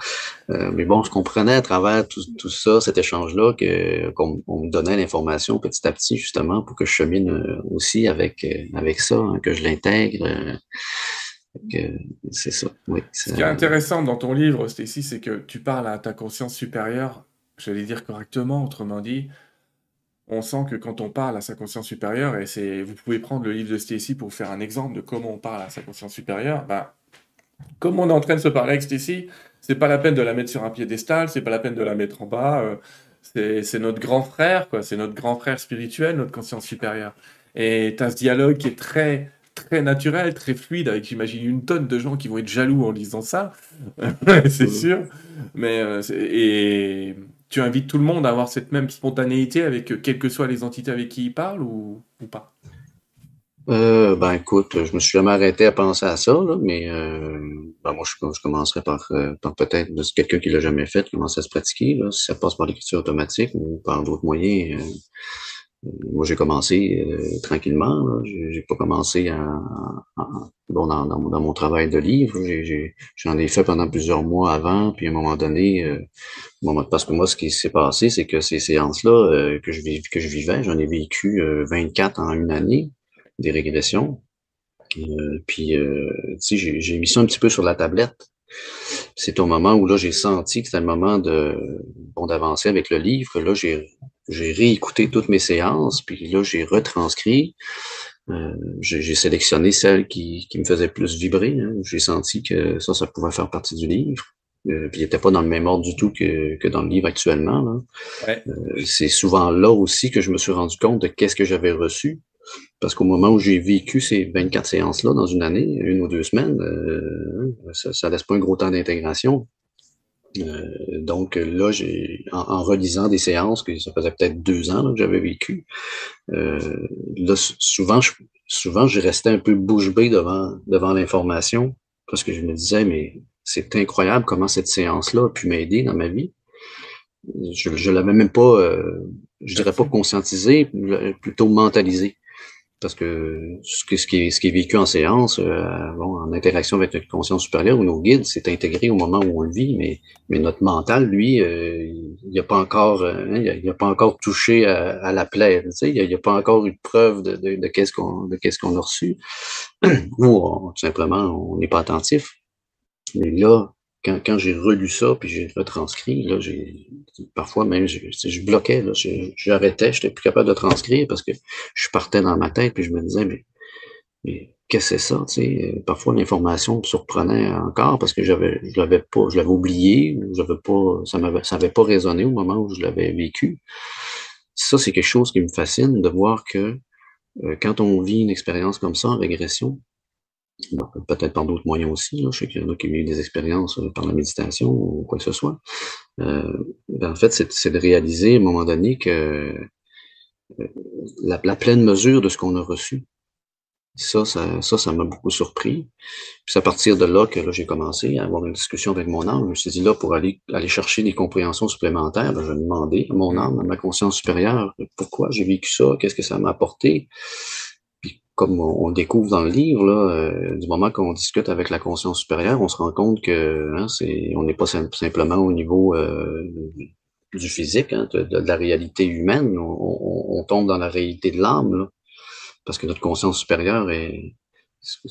Euh, mais bon, je comprenais à travers tout, tout ça, cet échange-là, qu'on me donnait l'information petit à petit, justement, pour que je chemine euh, aussi avec, avec ça, hein, que je l'intègre c'est ça, oui. Ce qui est intéressant dans ton livre, Stacy, c'est que tu parles à ta conscience supérieure, j'allais dire correctement, autrement dit, on sent que quand on parle à sa conscience supérieure, et c'est, vous pouvez prendre le livre de Stacy pour faire un exemple de comment on parle à sa conscience supérieure, bah, comme on est en train de se parler avec Stacy, c'est pas la peine de la mettre sur un piédestal, c'est pas la peine de la mettre en bas, euh, c'est notre grand frère, quoi, c'est notre grand frère spirituel, notre conscience supérieure. Et tu as ce dialogue qui est très très naturel, très fluide, avec j'imagine une tonne de gens qui vont être jaloux en lisant ça, c'est sûr. Mais euh, et tu invites tout le monde à avoir cette même spontanéité avec euh, quelles que soient les entités avec qui ils parlent ou, ou pas? Euh, ben écoute, je me suis jamais arrêté à penser à ça, là, mais ben, moi je, je commencerai par, par peut-être quelqu'un qui l'a jamais fait, commencer à se pratiquer. Là, si ça passe par l'écriture automatique ou par d'autres moyens, moi, j'ai commencé euh, tranquillement. J'ai pas commencé à, bon, dans, dans, mon travail de livre. J'en ai, fait pendant plusieurs mois avant. Puis à un moment donné, euh, parce que moi, ce qui s'est passé, c'est que ces séances-là euh, que, je, vivais, j'en ai vécu 24 en une année, des régressions. puis, tu sais, j'ai mis ça un petit peu sur la tablette. C'est au moment où là j'ai senti que c'était le moment de bon d'avancer avec le livre. Là j'ai j'ai réécouté toutes mes séances, puis là, j'ai retranscrit. Euh, j'ai sélectionné celles qui, qui me faisaient plus vibrer. Hein. J'ai senti que ça, ça pouvait faire partie du livre. Euh, puis il n'était pas dans le même ordre du tout que, que dans le livre actuellement. Euh, c'est souvent là aussi que je me suis rendu compte de qu'est-ce que j'avais reçu. Parce qu'au moment où j'ai vécu ces 24 séances-là dans une année, une ou deux semaines, euh, ça, ça laisse pas un gros temps d'intégration. Euh, donc là, j'ai en, relisant des séances que ça faisait peut-être deux ans que j'avais vécu, euh, là, souvent, je, souvent, je restais un peu bouche bée devant, devant l'information parce que je me disais, mais c'est incroyable comment cette séance-là a pu m'aider dans ma vie. Je ne l'avais même pas, euh, je dirais pas conscientisé, plutôt mentalisé parce que ce, qui est, ce qui est vécu en séance, euh, bon, en interaction avec notre conscience supérieure ou nos guides, c'est intégré au moment où on le vit, mais, mais notre mental, lui, euh, il n'a pas encore, euh, hein, il a, pas encore touché à, la plaie, tu sais, il n'a a pas encore eu de preuve de, de, de qu'est-ce qu'on de qu'est-ce qu'on a reçu, ou tout simplement on n'est pas attentif. Mais là, quand, j'ai relu ça, puis j'ai retranscrit, là, j'ai parfois même je, bloquais, là, j'arrêtais, je n'étais plus capable de transcrire parce que je partais dans ma tête, puis je me disais, mais, qu'est-ce que c'est ça? Sais? Parfois l'information me surprenait encore parce que j'avais je l'avais pas, je l'avais oublié, j'avais pas, ça m'avait pas résonné au moment où je l'avais vécu. Ça, c'est quelque chose qui me fascine de voir que euh, quand on vit une expérience comme ça en régression, peut-être par d'autres moyens aussi. Là. Je sais qu'il y en a qui ont eu des expériences euh, par la méditation ou quoi que ce soit. Euh, ben, en fait, c'est de réaliser à un moment donné que euh, la, pleine mesure de ce qu'on a reçu. Ça, ça, ça, m'a beaucoup surpris. Puis c'est à partir de là que là, j'ai commencé à avoir une discussion avec mon âme. Je me suis dit là, pour aller, aller chercher des compréhensions supplémentaires, ben, je vais demander à mon âme, à ma conscience supérieure, pourquoi j'ai vécu ça, qu'est-ce que ça m'a apporté comme on, découvre dans le livre, là, euh, du moment qu'on discute avec la conscience supérieure, on se rend compte que hein, c'est, on n'est pas simplement au niveau euh, du physique, hein, de, la réalité humaine, on, tombe dans la réalité de l'âme, parce que notre conscience supérieure est,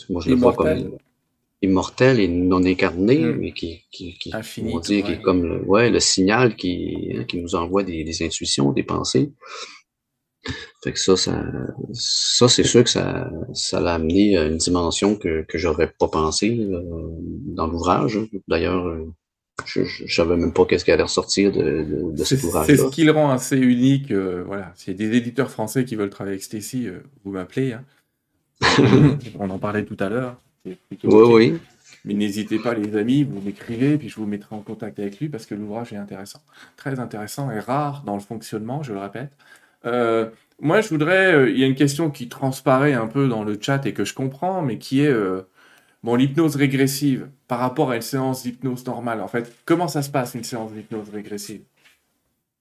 moi je le vois comme immortelle et non incarnée, mm. mais qui, qui, qui, on dit, qui est comme le, ouais, le signal qui, hein, qui nous envoie des, des intuitions, des pensées. Fait que ça, ça, ça c'est sûr que ça, ça l'a amené à une dimension que, que j'aurais pas pensé euh, dans l'ouvrage. D'ailleurs, euh, je, je, savais même pas qu'est-ce qui allait ressortir de, de, cet ouvrage. C'est ce qui le rend assez unique. Euh, voilà, s'il y a des éditeurs français qui veulent travailler avec Stacy, vous m'appelez. Hein. On en parlait tout à l'heure. Oui, oui. Mais n'hésitez pas, les amis, vous m'écrivez, puis je vous mettrai en contact avec lui parce que l'ouvrage est intéressant. Très intéressant et rare dans le fonctionnement, je le répète. Euh, moi, je voudrais. Euh, il y a une question qui transparaît un peu dans le chat et que je comprends, mais qui est. Euh, Bon, l'hypnose régressive, par rapport à une séance d'hypnose normale, en fait, comment ça se passe une séance d'hypnose régressive?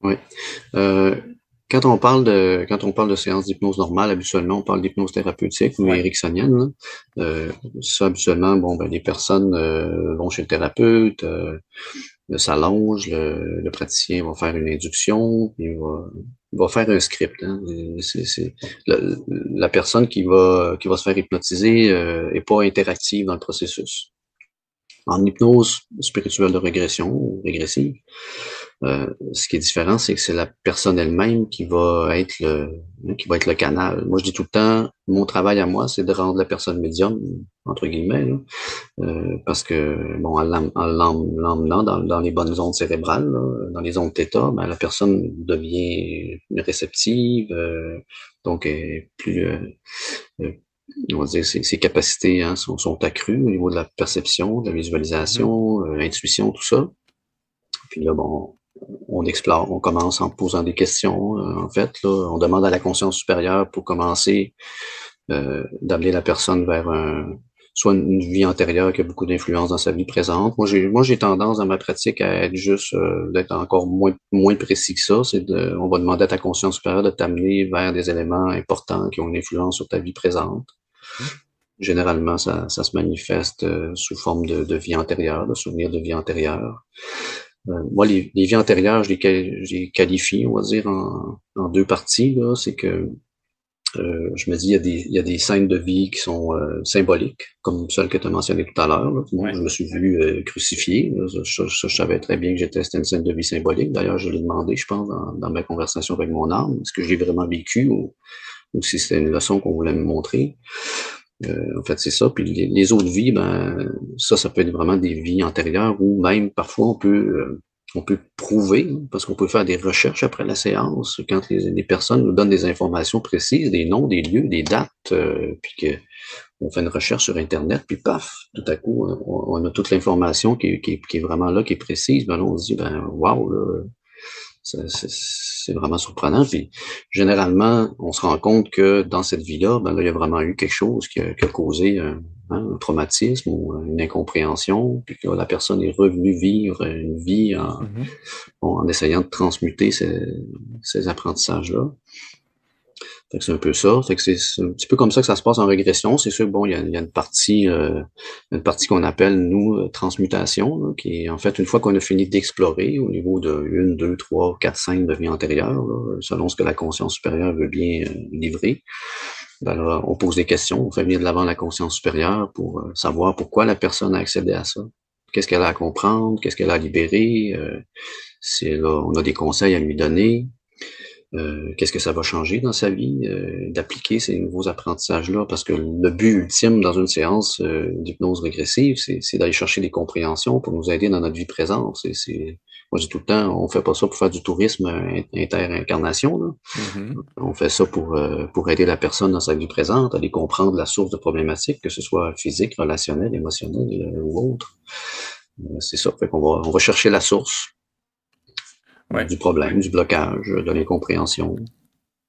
Oui. Quand on parle de quand on parle de séance d'hypnose normale, habituellement on parle d'hypnose thérapeutique ou ericksonienne. Euh, ça habituellement, bon, ben, les personnes euh, vont chez le thérapeute, euh, s'allongent, le, le, praticien va faire une induction, puis va, va faire un script. Hein. La, personne qui va qui va se faire hypnotiser euh, est pas interactive dans le processus. En hypnose spirituelle de régression régressive, euh, ce qui est différent, c'est que c'est la personne elle-même qui va être le qui va être le canal. Moi, je dis tout le temps, mon travail à moi, c'est de rendre la personne médium, entre guillemets, euh, parce que bon, en l'emmenant dans, dans, les bonnes ondes cérébrales, dans les ondes θ, ben, la personne devient réceptive, euh, donc est plus euh, on va dire ses, ses capacités hein, sont, sont, accrues au niveau de la perception, de la visualisation, mmh. l'intuition, tout ça. Puis là, bon, on explore, on commence en posant des questions. Euh, en fait, là, on demande à la conscience supérieure pour commencer euh, d'amener la personne vers un, soit une vie antérieure qui a beaucoup d'influence dans sa vie présente. Moi, j'ai moi j'ai tendance dans ma pratique à être juste euh, d'être encore moins moins précis que ça. C'est de, on va demander à ta conscience supérieure de t'amener vers des éléments importants qui ont une influence sur ta vie présente. Généralement, ça, se manifeste sous forme de, de vie antérieure, de souvenirs de vie antérieure. Euh, moi, les, les, vies antérieures, je les, qualifie, on va dire, en, en deux parties. C'est que euh, je me dis, il y, a des, il y a des scènes de vie qui sont euh, symboliques, comme celle que tu as mentionnée tout à l'heure. Je me suis vu euh, crucifié. Je, je, savais très bien que j'étais une scène de vie symbolique. D'ailleurs, je l'ai demandé, je pense, dans, dans, ma conversation avec mon âme, est-ce que j'ai vraiment vécu ou, ou si c'était une leçon qu'on voulait me montrer? Euh, en fait, c'est ça. Puis les, autres vies, ben, ça, ça peut être vraiment des vies antérieures ou même parfois on peut, euh, on peut prouver, parce qu'on peut faire des recherches après la séance, quand les, personnes nous donnent des informations précises, des noms, des lieux, des dates, euh, puis que on fait une recherche sur Internet, puis paf, tout à coup, on, a toute l'information qui, qui, est vraiment là, qui est précise. Ben là, on se dit, ben, waouh, c'est vraiment surprenant. Puis généralement, on se rend compte que dans cette vie-là, ben là, il y a vraiment eu quelque chose qui a, qui a causé un, hein, un, traumatisme ou une incompréhension, puis que la personne est revenue vivre une vie en, mm-hmm. bon, en essayant de transmuter ces, ces apprentissages-là c'est un peu ça. C'est un petit peu comme ça que ça se passe en régression. C'est sûr, bon, il y a, une partie, euh, une partie qu'on appelle, nous, euh, transmutation, qui est en fait une fois qu'on a fini d'explorer au niveau de une, deux, trois, quatre, cinq de vie antérieure, selon ce que la conscience supérieure veut bien euh, livrer. Ben là, on pose des questions, on fait venir de l'avant la conscience supérieure pour euh, savoir pourquoi la personne a accédé à ça. Qu'est-ce qu'elle a à comprendre, qu'est-ce qu'elle a à libérer? c'est là, on a des conseils à lui donner. Euh, qu'est-ce que ça va changer dans sa vie euh, d'appliquer ces nouveaux apprentissages-là, parce que le but ultime dans une séance euh, d'hypnose régressive, c'est d'aller chercher des compréhensions pour nous aider dans notre vie présente. C'est, moi, je dis tout le temps, on fait pas ça pour faire du tourisme inter-incarnation. Mm-hmm. On fait ça pour, pour aider la personne dans sa vie présente, à aller comprendre la source de problématiques, que ce soit physique, relationnelle, émotionnelle ou autre. c'est ça, fait qu'on va, on va chercher la source, du problème, du blocage, de l'incompréhension.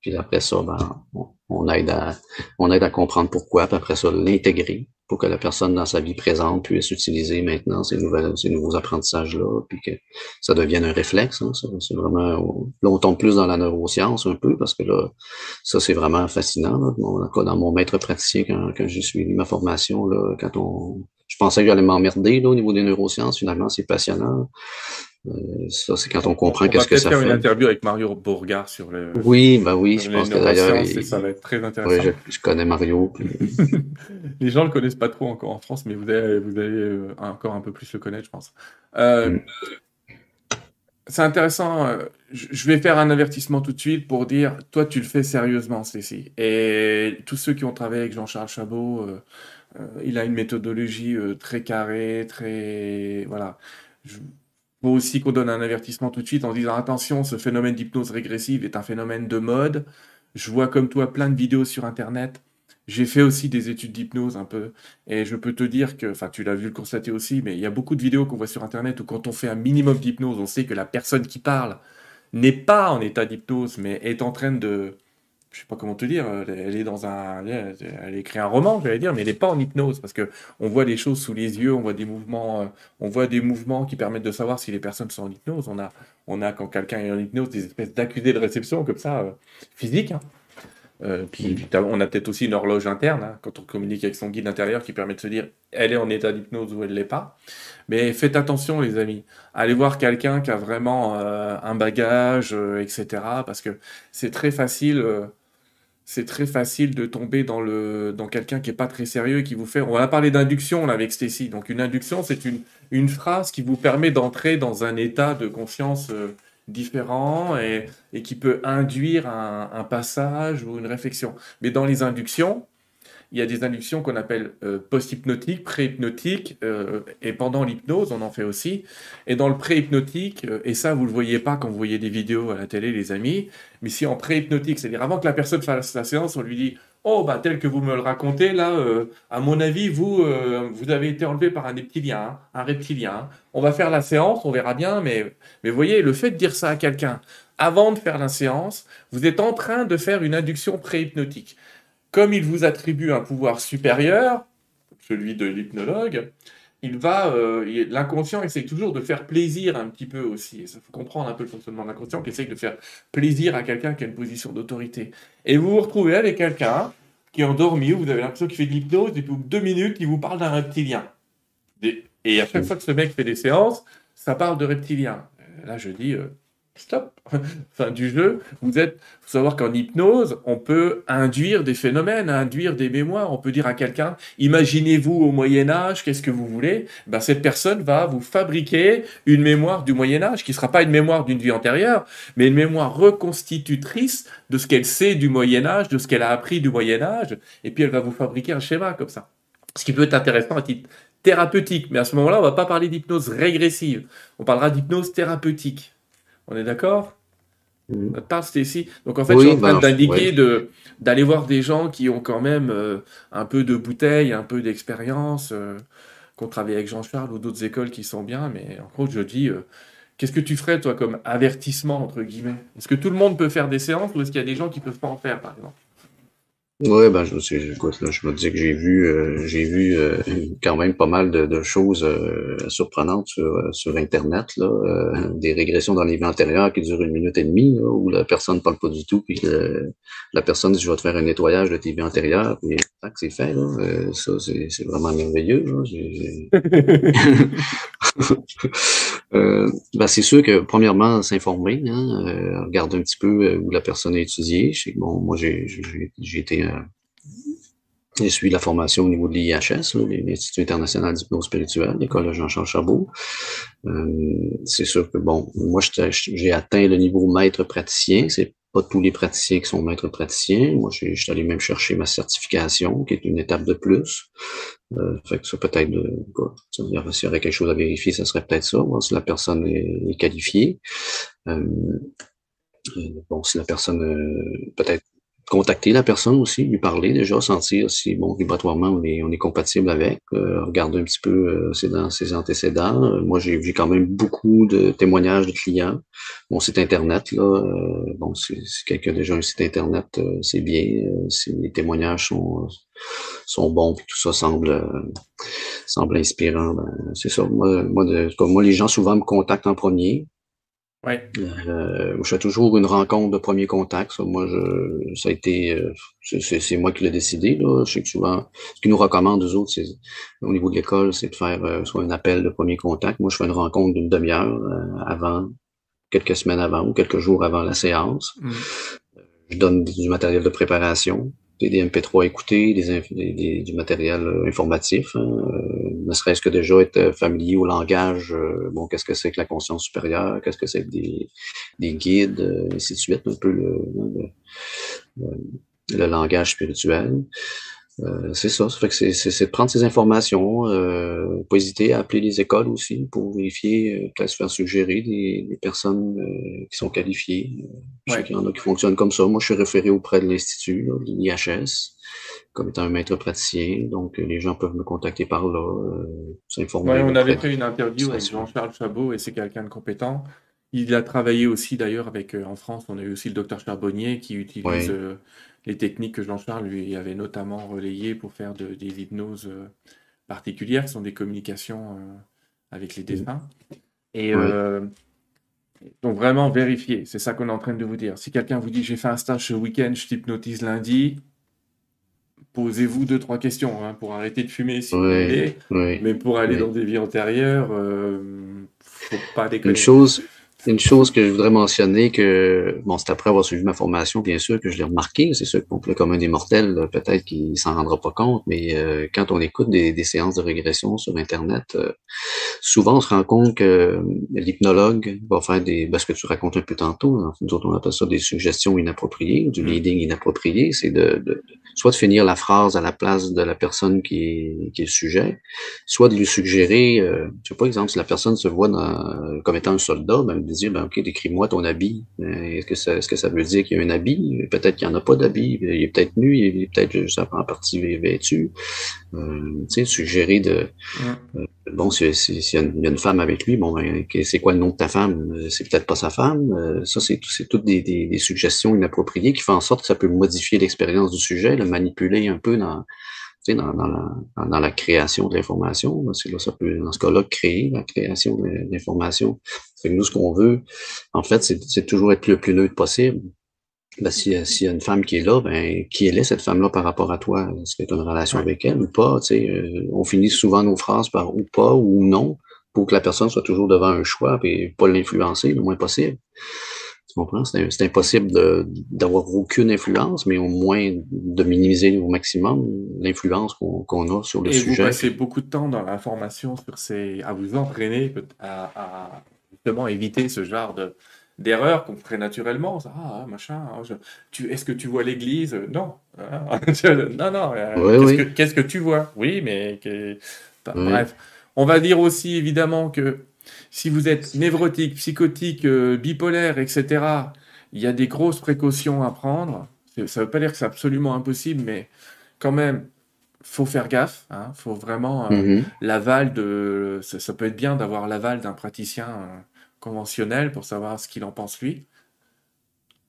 Puis après ça, ben, on, aide à, on aide à comprendre pourquoi, puis après ça, l'intégrer pour que la personne dans sa vie présente puisse utiliser maintenant ces, nouvelles, ces nouveaux apprentissages-là, puis que ça devienne un réflexe. Hein, c'est vraiment, là, on tombe plus dans la neuroscience un peu, parce que là, ça, c'est vraiment fascinant. Là. dans mon maître praticien, quand, quand j'ai suivi ma formation, là, quand on, je pensais que j'allais m'emmerder au niveau des neurosciences. Finalement, c'est passionnant. Euh, c'est quand on comprend qu'est-ce que ça fait. Faire une interview avec Mario Bourgard sur le. Oui, bah oui, je pense que d'ailleurs. Ça va être très intéressant. Oui, je, connais Mario. Les gens le connaissent pas trop encore en France, mais vous allez, vous allez euh, encore un peu plus le connaître, je pense. Euh, mm. C'est intéressant. Je vais faire un avertissement tout de suite pour dire, toi, tu le fais sérieusement, Cécile. Et tous ceux qui ont travaillé avec Jean-Charles Chabot, il a une méthodologie très carrée, très voilà. Je faut aussi qu'on donne un avertissement tout de suite en disant attention, ce phénomène d'hypnose régressive est un phénomène de mode. Je vois comme toi plein de vidéos sur Internet. J'ai fait aussi des études d'hypnose un peu, et je peux te dire que, enfin tu l'as vu le constater aussi, mais il y a beaucoup de vidéos qu'on voit sur Internet où quand on fait un minimum d'hypnose, on sait que la personne qui parle n'est pas en état d'hypnose, mais est en train de je sais pas comment te dire, elle est dans un, elle écrit un roman, j'allais dire, mais elle n'est pas en hypnose parce que on voit les choses sous les yeux, on voit des mouvements, euh, on voit des mouvements qui permettent de savoir si les personnes sont en hypnose. On a, on a quand quelqu'un est en hypnose des espèces d'accusés de réception comme ça, euh, physique. Hein. Euh, puis, on a peut-être aussi une horloge interne hein, quand on communique avec son guide intérieur qui permet de se dire elle est en état d'hypnose ou elle l'est pas. Mais faites attention les amis, allez voir quelqu'un qui a vraiment un bagage, etc. Parce que c'est très facile c'est très facile de tomber dans, dans quelqu'un qui n'est pas très sérieux et qui vous fait... On va parler d'induction là avec Stacy. Donc une induction, c'est une, une phrase qui vous permet d'entrer dans un état de conscience euh, différent et, et, qui peut induire un, passage ou une réflexion. Mais dans les inductions, il y a des inductions qu'on appelle euh, post-hypnotiques, pré-hypnotiques, euh, et pendant l'hypnose, on en fait aussi. Et dans le pré-hypnotique, euh, et ça, vous ne le voyez pas quand vous voyez des vidéos à la télé, les amis, mais si en pré-hypnotique, c'est-à-dire avant que la personne fasse la séance, on lui dit Oh, bah, tel que vous me le racontez, là, à mon avis, vous, vous avez été enlevé par un reptilien, hein, un reptilien. On va faire la séance, on verra bien, mais, mais vous voyez, le fait de dire ça à quelqu'un avant de faire la séance, vous êtes en train de faire une induction pré-hypnotique comme il vous attribue un pouvoir supérieur, celui de l'hypnologue, il va, euh, l'inconscient essaye toujours de faire plaisir un petit peu aussi. Il faut comprendre un peu le fonctionnement de l'inconscient qui essaye de faire plaisir à quelqu'un qui a une position d'autorité. Et vous vous retrouvez avec quelqu'un qui est endormi, vous avez l'impression qu'il fait de l'hypnose, et puis au bout de deux minutes, il vous parle d'un reptilien. Et à chaque fois que ce mec fait des séances, ça parle de reptilien. Là, je dis, euh, stop, fin du jeu. Vous êtes, faut savoir qu'en hypnose, on peut induire des phénomènes, induire des mémoires. On peut dire à quelqu'un, imaginez-vous au Moyen Âge, qu'est-ce que vous voulez? Ben cette personne va vous fabriquer une mémoire du Moyen Âge, qui sera pas une mémoire d'une vie antérieure, mais une mémoire reconstitutrice de ce qu'elle sait du Moyen Âge, de ce qu'elle a appris du Moyen Âge, et puis elle va vous fabriquer un schéma comme ça. Ce qui peut être intéressant à titre thérapeutique, mais à ce moment-là, on va pas parler d'hypnose régressive, on parlera d'hypnose thérapeutique. On est d'accord? Mmh. Stacy. Donc en fait, je suis en train bah, d'indiquer d'aller voir des gens qui ont quand même euh, un peu de bouteille, un peu d'expérience, euh, qu'on travaille avec Jean-Charles ou d'autres écoles qui sont bien. Mais en gros, je dis, euh, qu'est-ce que tu ferais toi comme avertissement entre guillemets? Est-ce que tout le monde peut faire des séances ou est-ce qu'il y a des gens qui peuvent pas en faire, par exemple? Oui, ben, je, écoute, là, je me dis que j'ai vu, euh, j'ai vu euh, quand même pas mal de, choses euh, surprenantes sur, sur Internet, là, des régressions dans les vies antérieures qui durent une minute et demie, où la personne ne parle pas du tout, puis que la personne dit je vais te faire un nettoyage de tes vies antérieures, puis que c'est fait, là, ça, c'est vraiment merveilleux. ben, c'est sûr que, premièrement, s'informer, hein, regarder un petit peu où la personne a étudié. Bon, moi, j'ai été euh, j'ai suivi la formation au niveau de l'IHS, l'Institut international d'hypnose spirituelle, l'école Jean-Charles Chabot. Euh, c'est sûr que, bon, moi, j'ai atteint le niveau maître praticien. C'est pas tous les praticiens qui sont maîtres praticiens. Moi, je suis allé même chercher ma certification, qui est une étape de plus. Euh, fait que ça peut-être, s'il y aurait quelque chose à vérifier, ça serait peut-être ça, si la personne est, qualifiée. bon, si la personne peut-être contacter la personne aussi, lui parler déjà, sentir si, bon, vibratoirement, on est, on est compatible avec, euh, regarder un petit peu euh, ses, ses antécédents. Euh, moi, j'ai vu quand même beaucoup de témoignages de clients. Mon site Internet, là, euh, bon, si, quelqu'un a déjà un site Internet, c'est bien. si les témoignages sont, sont bons, puis tout ça semble, semble inspirant, ben, c'est ça. Moi, moi, de, comme moi, les gens souvent me contactent en premier. Ouais. Euh, je fais toujours une rencontre de premier contact. Ça, moi, je, ça a été, euh, c'est moi qui l'ai décidé. Là. Je sais que souvent, ce qu'ils nous recommandent, eux autres, c'est au niveau de l'école, c'est de faire euh, soit un appel de premier contact. Moi, je fais une rencontre d'une demi-heure euh, avant, quelques semaines avant ou quelques jours avant la séance. Mmh. Je donne du matériel de préparation des MP3 à écouter, des, du matériel euh, informatif, hein, euh, ne serait-ce que déjà être euh, familier au langage, bon, qu'est-ce que c'est que la conscience supérieure, qu'est-ce que c'est que des, des guides, et ainsi de suite, un peu le, le langage spirituel. Euh, c'est ça. Ça fait que c'est de prendre ces informations, euh, pas hésiter à appeler les écoles aussi pour vérifier, euh, peut-être se faire suggérer des, des personnes euh, qui sont qualifiées. Je sais qu'il y en a qui fonctionnent comme ça. Moi, je suis référé auprès de l'Institut, l'IHS, comme étant un maître praticien. Donc, les gens peuvent me contacter par là, s'informer. Ouais, on avait fait une interview avec Jean-Charles Chabot et c'est quelqu'un de compétent Il a travaillé aussi d'ailleurs avec, en France, on a eu aussi le docteur Charbonnier qui utilise les techniques que Jean-Charles lui avait notamment relayées pour faire des hypnoses particulières, qui sont des communications avec les défunts. Et donc vraiment vérifier, c'est ça qu'on est en train de vous dire. Si quelqu'un vous dit j'ai fait un stage ce week-end, je t'hypnotise lundi, posez-vous deux, trois questions hein, pour arrêter de fumer si vous voulez. Mais pour aller dans des vies antérieures, euh, faut pas déconner. Une chose, une chose que je voudrais mentionner, que bon, c'est après avoir suivi ma formation, bien sûr, que je l'ai remarqué. C'est sûr que comme un des mortels, peut-être qu'il s'en rendra pas compte, mais euh, quand on écoute des, des, séances de régression sur Internet, euh, souvent on se rend compte que l'hypnologue va faire des, ben, ce que tu racontes un peu tantôt, hein, nous autres on appelle ça des suggestions inappropriées, du mm. leading inapproprié, c'est de, de, soit de finir la phrase à la place de la personne qui est, qui est le sujet, soit de lui suggérer, euh, je sais pas, exemple, si la personne se voit dans, comme étant un soldat, ben, dire, ben, OK, décris-moi ton habit. Euh, est-ce que ça, est-ce que ça veut dire qu'il y a un habit? Peut-être qu'il n'y en a pas d'habit. Il est peut-être nu, il est peut-être juste en partie vêtu. Euh, tu sais, suggérer de, euh, bon, s'il y, a une femme avec lui, bon, ben, c'est quoi le nom de ta femme? C'est peut-être pas sa femme. ça, c'est, c'est toutes des, des, des, suggestions inappropriées qui font en sorte que ça peut modifier l'expérience du sujet, le manipuler un peu dans, dans, dans, la, dans la création de l'information. C'est là, ça peut, dans ce cas-là, créer la création de l'information. nous, ce qu'on veut, en fait, c'est toujours être le plus neutre possible. Ben, S'il y a une femme qui est là, ben, qui est cette femme-là par rapport à toi? Est-ce que tu as une relation avec elle ou pas? sais euh, on finit souvent nos phrases par ou pas ou non pour que la personne soit toujours devant un choix et pas l'influencer le moins possible. C'est impossible d'avoir aucune influence, mais au moins de minimiser au maximum l'influence qu'on a sur le sujet. Et vous passez beaucoup de temps dans la formation sur ces, à vous entraîner à, justement éviter ce genre de d'erreurs qu'on ferait naturellement. Ah, machin, ah, tu, est-ce que tu vois l'église? Non. Ah, non, non. Euh, qu'est-ce, que, tu vois? Oui, mais bref. On va dire aussi évidemment que si vous êtes névrotique, psychotique, euh, bipolaire, etc., il y a des grosses précautions à prendre. Ça ne veut pas dire que c'est absolument impossible, mais quand même, faut faire gaffe. Il hein. faut vraiment euh, mhm. l'aval de. Ça, peut être bien d'avoir l'aval d'un praticien euh, conventionnel pour savoir ce qu'il en pense lui.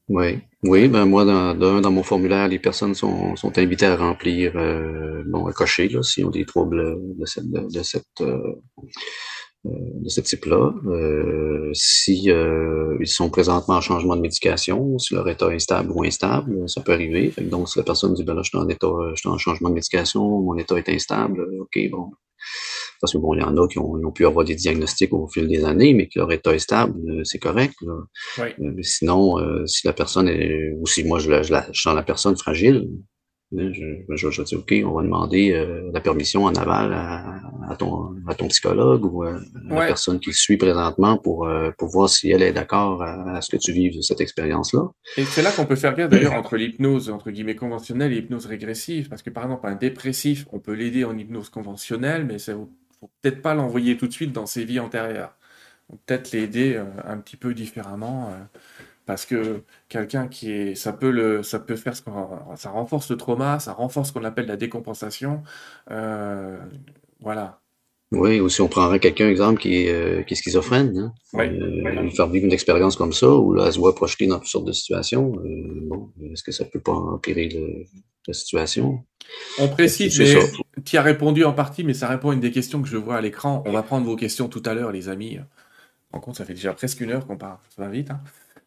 Oui, oui, ben moi, dans, dans, mon formulaire, les personnes sont, sont invitées à remplir, bon, à cocher, là, s'ils ont des troubles de cette, de, cette euh, de ce type-là. Euh, si euh, ils sont présentement en changement de médication, si leur état est stable ou instable, ça peut arriver. donc, si la personne dit ben là, je suis en état, je suis en changement de médication, mon état est instable, ok, bon. Parce que bon, il y en a qui ont, pu avoir des diagnostics au fil des années, mais que leur état est stable, c'est correct. mais sinon, si la personne est, ou si moi je, je, je sens la personne fragile, je, je, je, dis, OK, on va demander euh, la permission en aval à, ton, à ton psychologue ou à, la personne qui suit présentement pour, euh, pour voir si elle est d'accord à, ce que tu vives cette expérience-là. Et c'est là qu'on peut faire bien d'ailleurs entre l'hypnose, entre guillemets, conventionnelle et l'hypnose régressive. Parce que par exemple, un dépressif, on peut l'aider en hypnose conventionnelle, mais il ne faut peut-être pas l'envoyer tout de suite dans ses vies antérieures. Peut-être l'aider euh, un petit peu différemment parce que quelqu'un qui est, ça peut le, ça peut faire ce qu'on, ça renforce le trauma, ça renforce ce qu'on appelle la décompensation, euh, voilà. Oui, ou si on prendrait quelqu'un, exemple, qui est, euh, qui est schizophrène, hein, euh, faire vivre une expérience comme ça, où là, elle se voit projetée dans toutes sortes de situations, bon, est-ce que ça peut pas empirer la situation? On précise, mais tu as répondu en partie, mais ça répond à une des questions que je vois à l'écran. On va prendre vos questions tout à l'heure, les amis. En compte, ça fait déjà presque une heure qu'on parle, ça va vite. Hein.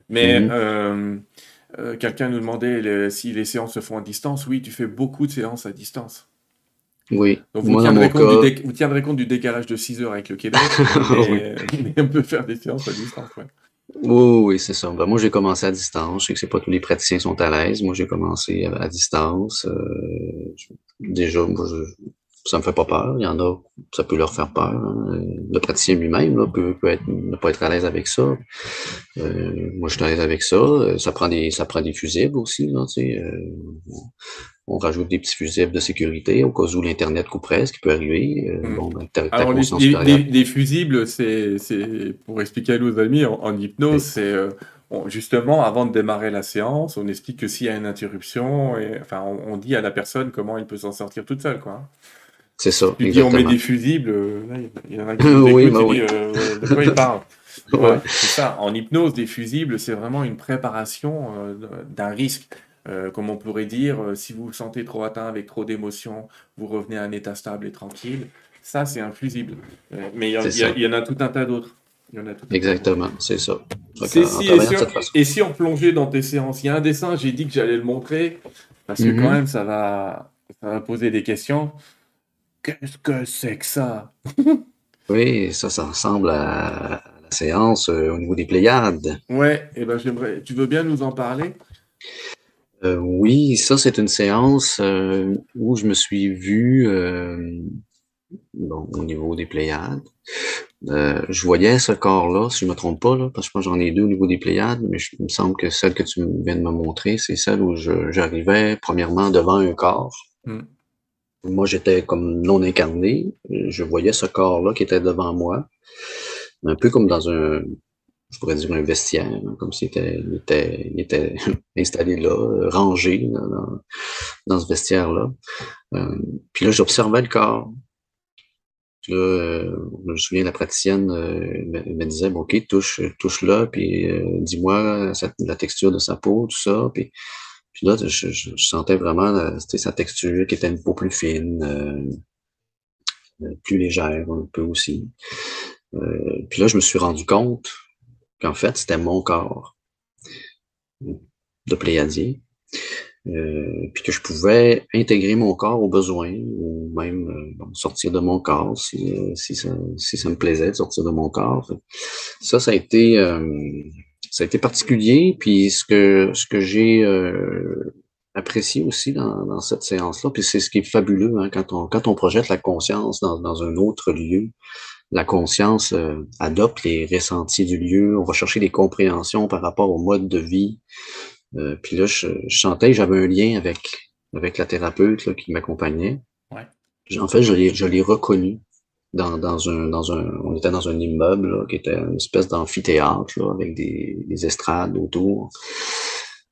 Mais mhm. euh, euh, quelqu'un nous demandait si les séances se font à distance. Oui, tu fais beaucoup de séances à distance. Oui. Donc vous, tiendrez compte du vous, tiendrez compte du décalage de 6 heures avec le Québec, mais, on peut faire des séances à distance. Ouais. Oui, oui, c'est ça. Ben, moi, j'ai commencé à distance. Je sais que c'est pas tous les praticiens sont à l'aise. Moi, j'ai commencé à, distance. Euh, déjà, moi, je, ça me fait pas peur. Il y en a, ça peut leur faire peur. Hein. Le praticien lui-même peut, peut être, ne pas être à l'aise avec ça. Euh, moi, je suis à l'aise avec ça. Ça prend des, ça prend des fusibles aussi. Là, euh, on rajoute des petits fusibles de sécurité au cas où l'internet couperait, ce qui peut arriver. Euh, bon, ben, Alors, les, fusibles, c'est, c'est pour expliquer à nos amis en, hypnose, c'est justement, avant de démarrer la séance, on explique que s'il y a une interruption, et, enfin, on, dit à la personne comment il peut s'en sortir toute seule, quoi. C'est ça. Tu dis on met des fusibles, euh, il y en a qui oui, bah oui. Euh, de quoi il parle Ouais, c'est ça. En hypnose, des fusibles, c'est vraiment une préparation euh, d'un risque. Euh, comme on pourrait dire, si vous vous sentez trop atteint avec trop d'émotions, vous revenez à un état stable et tranquille. Ça, c'est un fusible. mais il y, en a tout un tas d'autres. Exactement, c'est ça. et, si on, et, si on, plongeait dans tes séances, il y a un dessin, j'ai dit que j'allais le montrer, parce que quand mhm. même, ça va, ça va poser des questions. Qu'est-ce que c'est que ça? Oui, ça, ça ressemble à la séance euh, au niveau des Pléiades. Ouais, et eh ben j'aimerais. Tu veux bien nous en parler? Euh, Oui, ça, c'est une séance euh, où je me suis vu au niveau des Pléiades. je voyais ce corps-là, si je me trompe pas, là, parce que moi j'en ai deux au niveau des Pléiades, mais il me semble que celle que tu viens de me montrer, c'est celle où j'arrivais premièrement devant un corps. Hmm. Moi, j'étais comme non incarné. Je voyais ce corps-là qui était devant moi, un peu comme dans un, je pourrais dire un vestiaire, hein, comme s'il était, il était, il était installé là, rangé dans, dans ce vestiaire-là. Euh, puis là, j'observais le corps. Là, euh, je me souviens, la praticienne euh, me, disait, bon, OK, touche, touche là, puis euh, dis-moi la texture de sa peau, tout ça. Puis puis là, je, sentais vraiment euh, sa texture qui était une peau plus fine, euh, euh, plus légère un peu aussi. puis là, je me suis rendu compte qu'en fait, c'était mon corps de pléiadier. puis que je pouvais intégrer mon corps aux besoins ou même sortir de mon corps si, si, ça, si ça me plaisait de sortir de mon corps. Ça, ça a été ça a été particulier. Puis ce que ce que j'ai euh, apprécié aussi dans, dans cette séance-là, puis c'est ce qui est fabuleux hein, quand on quand on projette la conscience dans, dans un autre lieu. La conscience euh, adopte les ressentis du lieu. On va chercher des compréhensions par rapport au mode de vie. Euh, puis là, je, je sentais j'avais un lien avec avec la thérapeute là, qui m'accompagnait. Ouais. En fait, je l'ai je l'ai reconnu dans, dans, un, dans un, on était dans un immeuble qui était une espèce d'amphithéâtre avec des, des, estrades autour.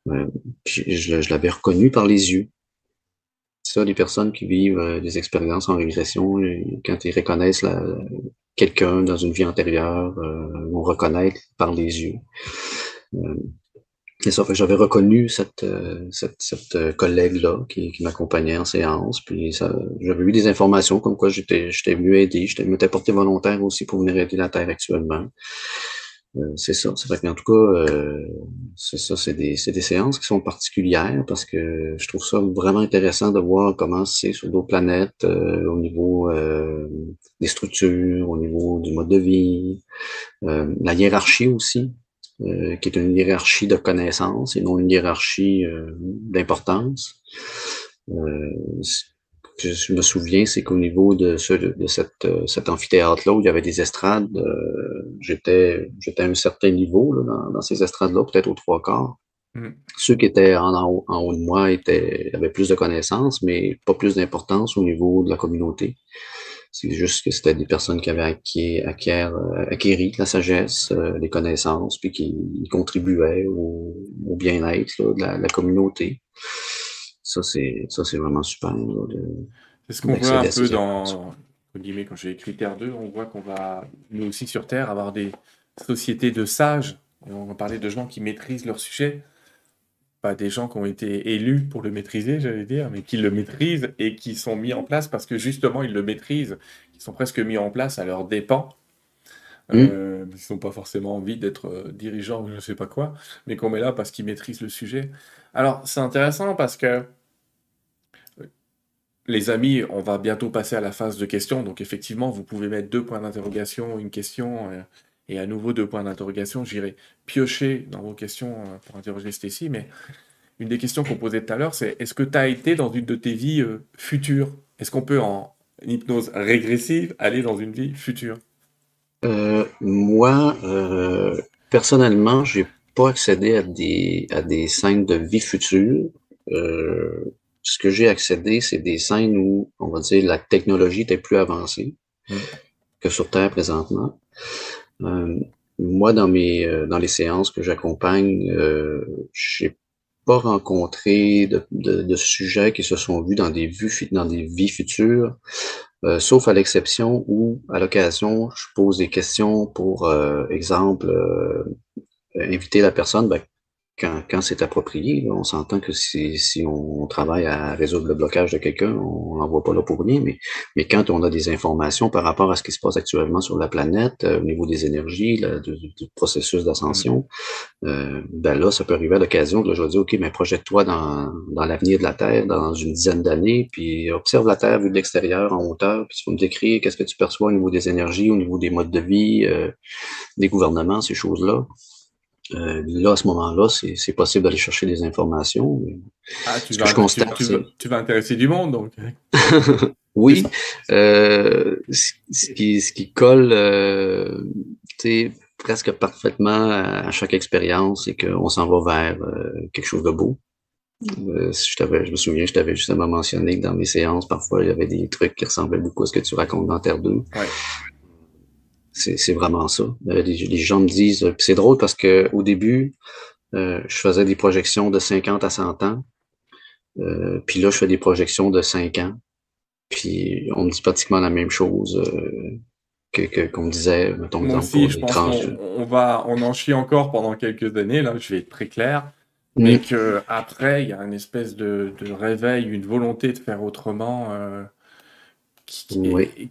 Euh, je, je l'avais reconnu par les yeux. Ça, les personnes qui vivent euh, des expériences en régression, quand ils reconnaissent quelqu'un dans une vie antérieure, euh, vont reconnaître par les yeux. Euh, et ça, j'avais reconnu cette, euh, cette, cette euh, collègue-là qui, qui m'accompagnait en séance. Puis j'avais eu des informations comme quoi j'étais j'étais venu aider. Je m'étais porté volontaire aussi pour venir aider la Terre actuellement. Euh, c'est ça. C'est vrai qu'en tout cas, euh, c'est ça, c'est des, des séances qui sont particulières parce que je trouve ça vraiment intéressant de voir comment c'est sur d'autres planètes, au niveau des structures, au niveau du mode de vie, la hiérarchie aussi. Euh, qui est une hiérarchie de connaissances et non une hiérarchie euh, d'importance. Euh, je me souviens, c'est qu'au niveau de, ce, de cette, cet amphithéâtre-là, où il y avait des estrades, j'étais j'étais à un certain niveau là, dans, dans, ces estrades-là, peut-être aux trois quarts. Mm. Ceux qui étaient en, en, haut, en, haut, de moi étaient, avaient plus de connaissances, mais pas plus d'importance au niveau de la communauté. C'est juste que c'était des personnes qui avaient acquis, acquiert, euh, acquéri la sagesse, euh, les connaissances, puis qui contribuaient au, bien-être de la, communauté. Ça, c'est vraiment super. C'est ce qu'on voit un peu dans, guillemets, quand j'ai écrit Terre 2, on voit qu'on va, nous aussi sur Terre, avoir des sociétés de sages. on va parler de gens qui maîtrisent leur sujet pas des gens qui ont été élus pour le maîtriser, j'allais dire, mais qui le maîtrisent et qui sont mis en place parce que justement ils le maîtrisent, qui sont presque mis en place à leurs dépens. Mmh. Euh, ils n'ont pas forcément envie d'être euh, dirigeants ou je ne sais pas quoi, mais qu'on met là parce qu'ils maîtrisent le sujet. Alors c'est intéressant parce que euh, les amis, on va bientôt passer à la phase de questions, donc effectivement vous pouvez mettre deux points d'interrogation, une question. Et à nouveau, deux points d'interrogation. J'irai piocher dans vos questions euh, pour interroger Stécie. Mais une des questions qu'on posait tout à l'heure, c'est est-ce que tu as été dans une de tes vies euh, futures? Est-ce qu'on peut, en hypnose régressive, aller dans une vie future? Euh, Moi, personnellement, j'ai pas accédé à des, à des scènes de vie future. ce que j'ai accédé, c'est des scènes où, on va dire, la technologie était plus avancée mmh. que sur Terre présentement. Euh, moi, dans mes euh, dans les séances que j'accompagne, euh, j'ai pas rencontré de, de, de, sujets qui se sont vus dans des vues dans des vies futures. euh, sauf à l'exception où, à l'occasion, je pose des questions pour, euh, exemple, euh, inviter la personne, ben, quand, quand c'est approprié, on s'entend que si, si on travaille à résoudre le blocage de quelqu'un, on l'envoie pas là pour rien, mais, mais quand on a des informations par rapport à ce qui se passe actuellement sur la planète, euh, au niveau des énergies, là, du, du, processus d'ascension, euh, ben là, ça peut arriver à l'occasion que je vais dire, OK, mais projette-toi dans, dans l'avenir de la Terre dans une dizaine d'années, puis observe la Terre vue de l'extérieur en hauteur, puis tu vas me décrire qu'est-ce que tu perçois au niveau des énergies, au niveau des modes de vie, euh, des gouvernements, ces choses-là. Euh, là, à ce moment-là, c'est possible d'aller chercher des informations. Ah, tu, vas, je constate, tu, tu, vas, intéresser du monde, donc. oui. Euh, ce, qui, ce qui colle euh, presque parfaitement à chaque expérience, c'est qu'on s'en va vers quelque chose de beau. Je, je me souviens, je t'avais justement mentionné que dans mes séances, parfois, il y avait des trucs qui ressemblaient beaucoup à ce que tu racontes dans Terre 2. Ouais. C'est vraiment ça. Euh, les, gens me disent, euh, c'est drôle parce que au début, euh, je faisais des projections de 50 à 100 ans. Euh, puis là, je fais des projections de 5 ans. Puis on me dit pratiquement la même chose que qu'on disait, mettons, Moi aussi, je pense qu'on va, on en chie encore pendant quelques années, là, je vais être très clair. Mais mm. que après, il y a une espèce de, de, réveil, une volonté de faire autrement euh, qui,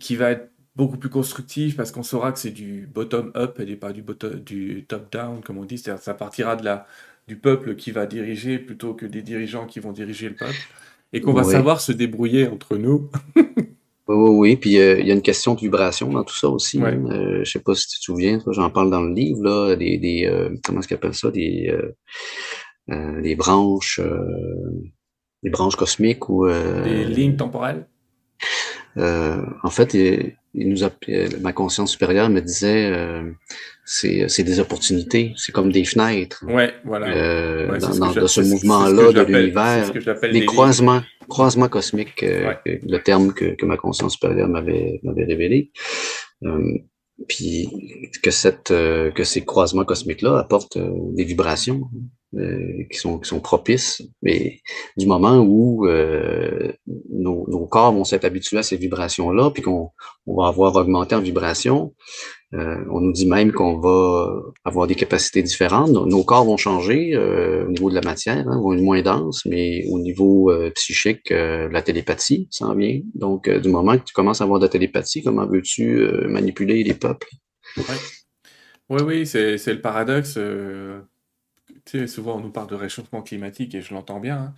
qui va être beaucoup plus constructif parce qu'on saura que c'est du bottom-up et pas du, du top-down, comme on dit. C'est-à-dire ça partira de la, du peuple qui va diriger plutôt que des dirigeants qui vont diriger le peuple. Et qu'on va savoir se débrouiller entre nous. oui, oui, oui. Puis euh, il y a une question de vibration dans tout ça aussi. Euh, je sais pas si tu te souviens, j'en parle dans le livre, là, des, des euh, comment est-ce qu'ils appellent ça, des, des branches, des branches cosmiques ou... des lignes temporelles en fait, il nous a, ma conscience supérieure me disait euh, c'est des opportunités, c'est comme des fenêtres. Ouais, voilà. Euh, dans, dans ce mouvement-là de l'univers, les croisements, croisements cosmiques, euh, le terme que, que, ma conscience supérieure m'avait m'avait révélé. Euh, puis que cette euh, que ces croisements cosmiques là apportent euh, des vibrations euh, qui sont qui sont propices mais du moment où nos, nos, corps vont s'être habitués à ces vibrations là puis qu'on on va avoir augmenté en vibration euh, on nous dit même qu'on va avoir des capacités différentes. Nos corps vont changer euh, au niveau de la matière, hein, vont être moins denses, mais au niveau euh, psychique, la télépathie s'en vient. Donc, du moment que tu commences à avoir de la télépathie, comment veux-tu manipuler les peuples? Oui, oui, c'est le paradoxe. Tu sais, souvent, on nous parle de réchauffement climatique et je l'entends bien. Hein.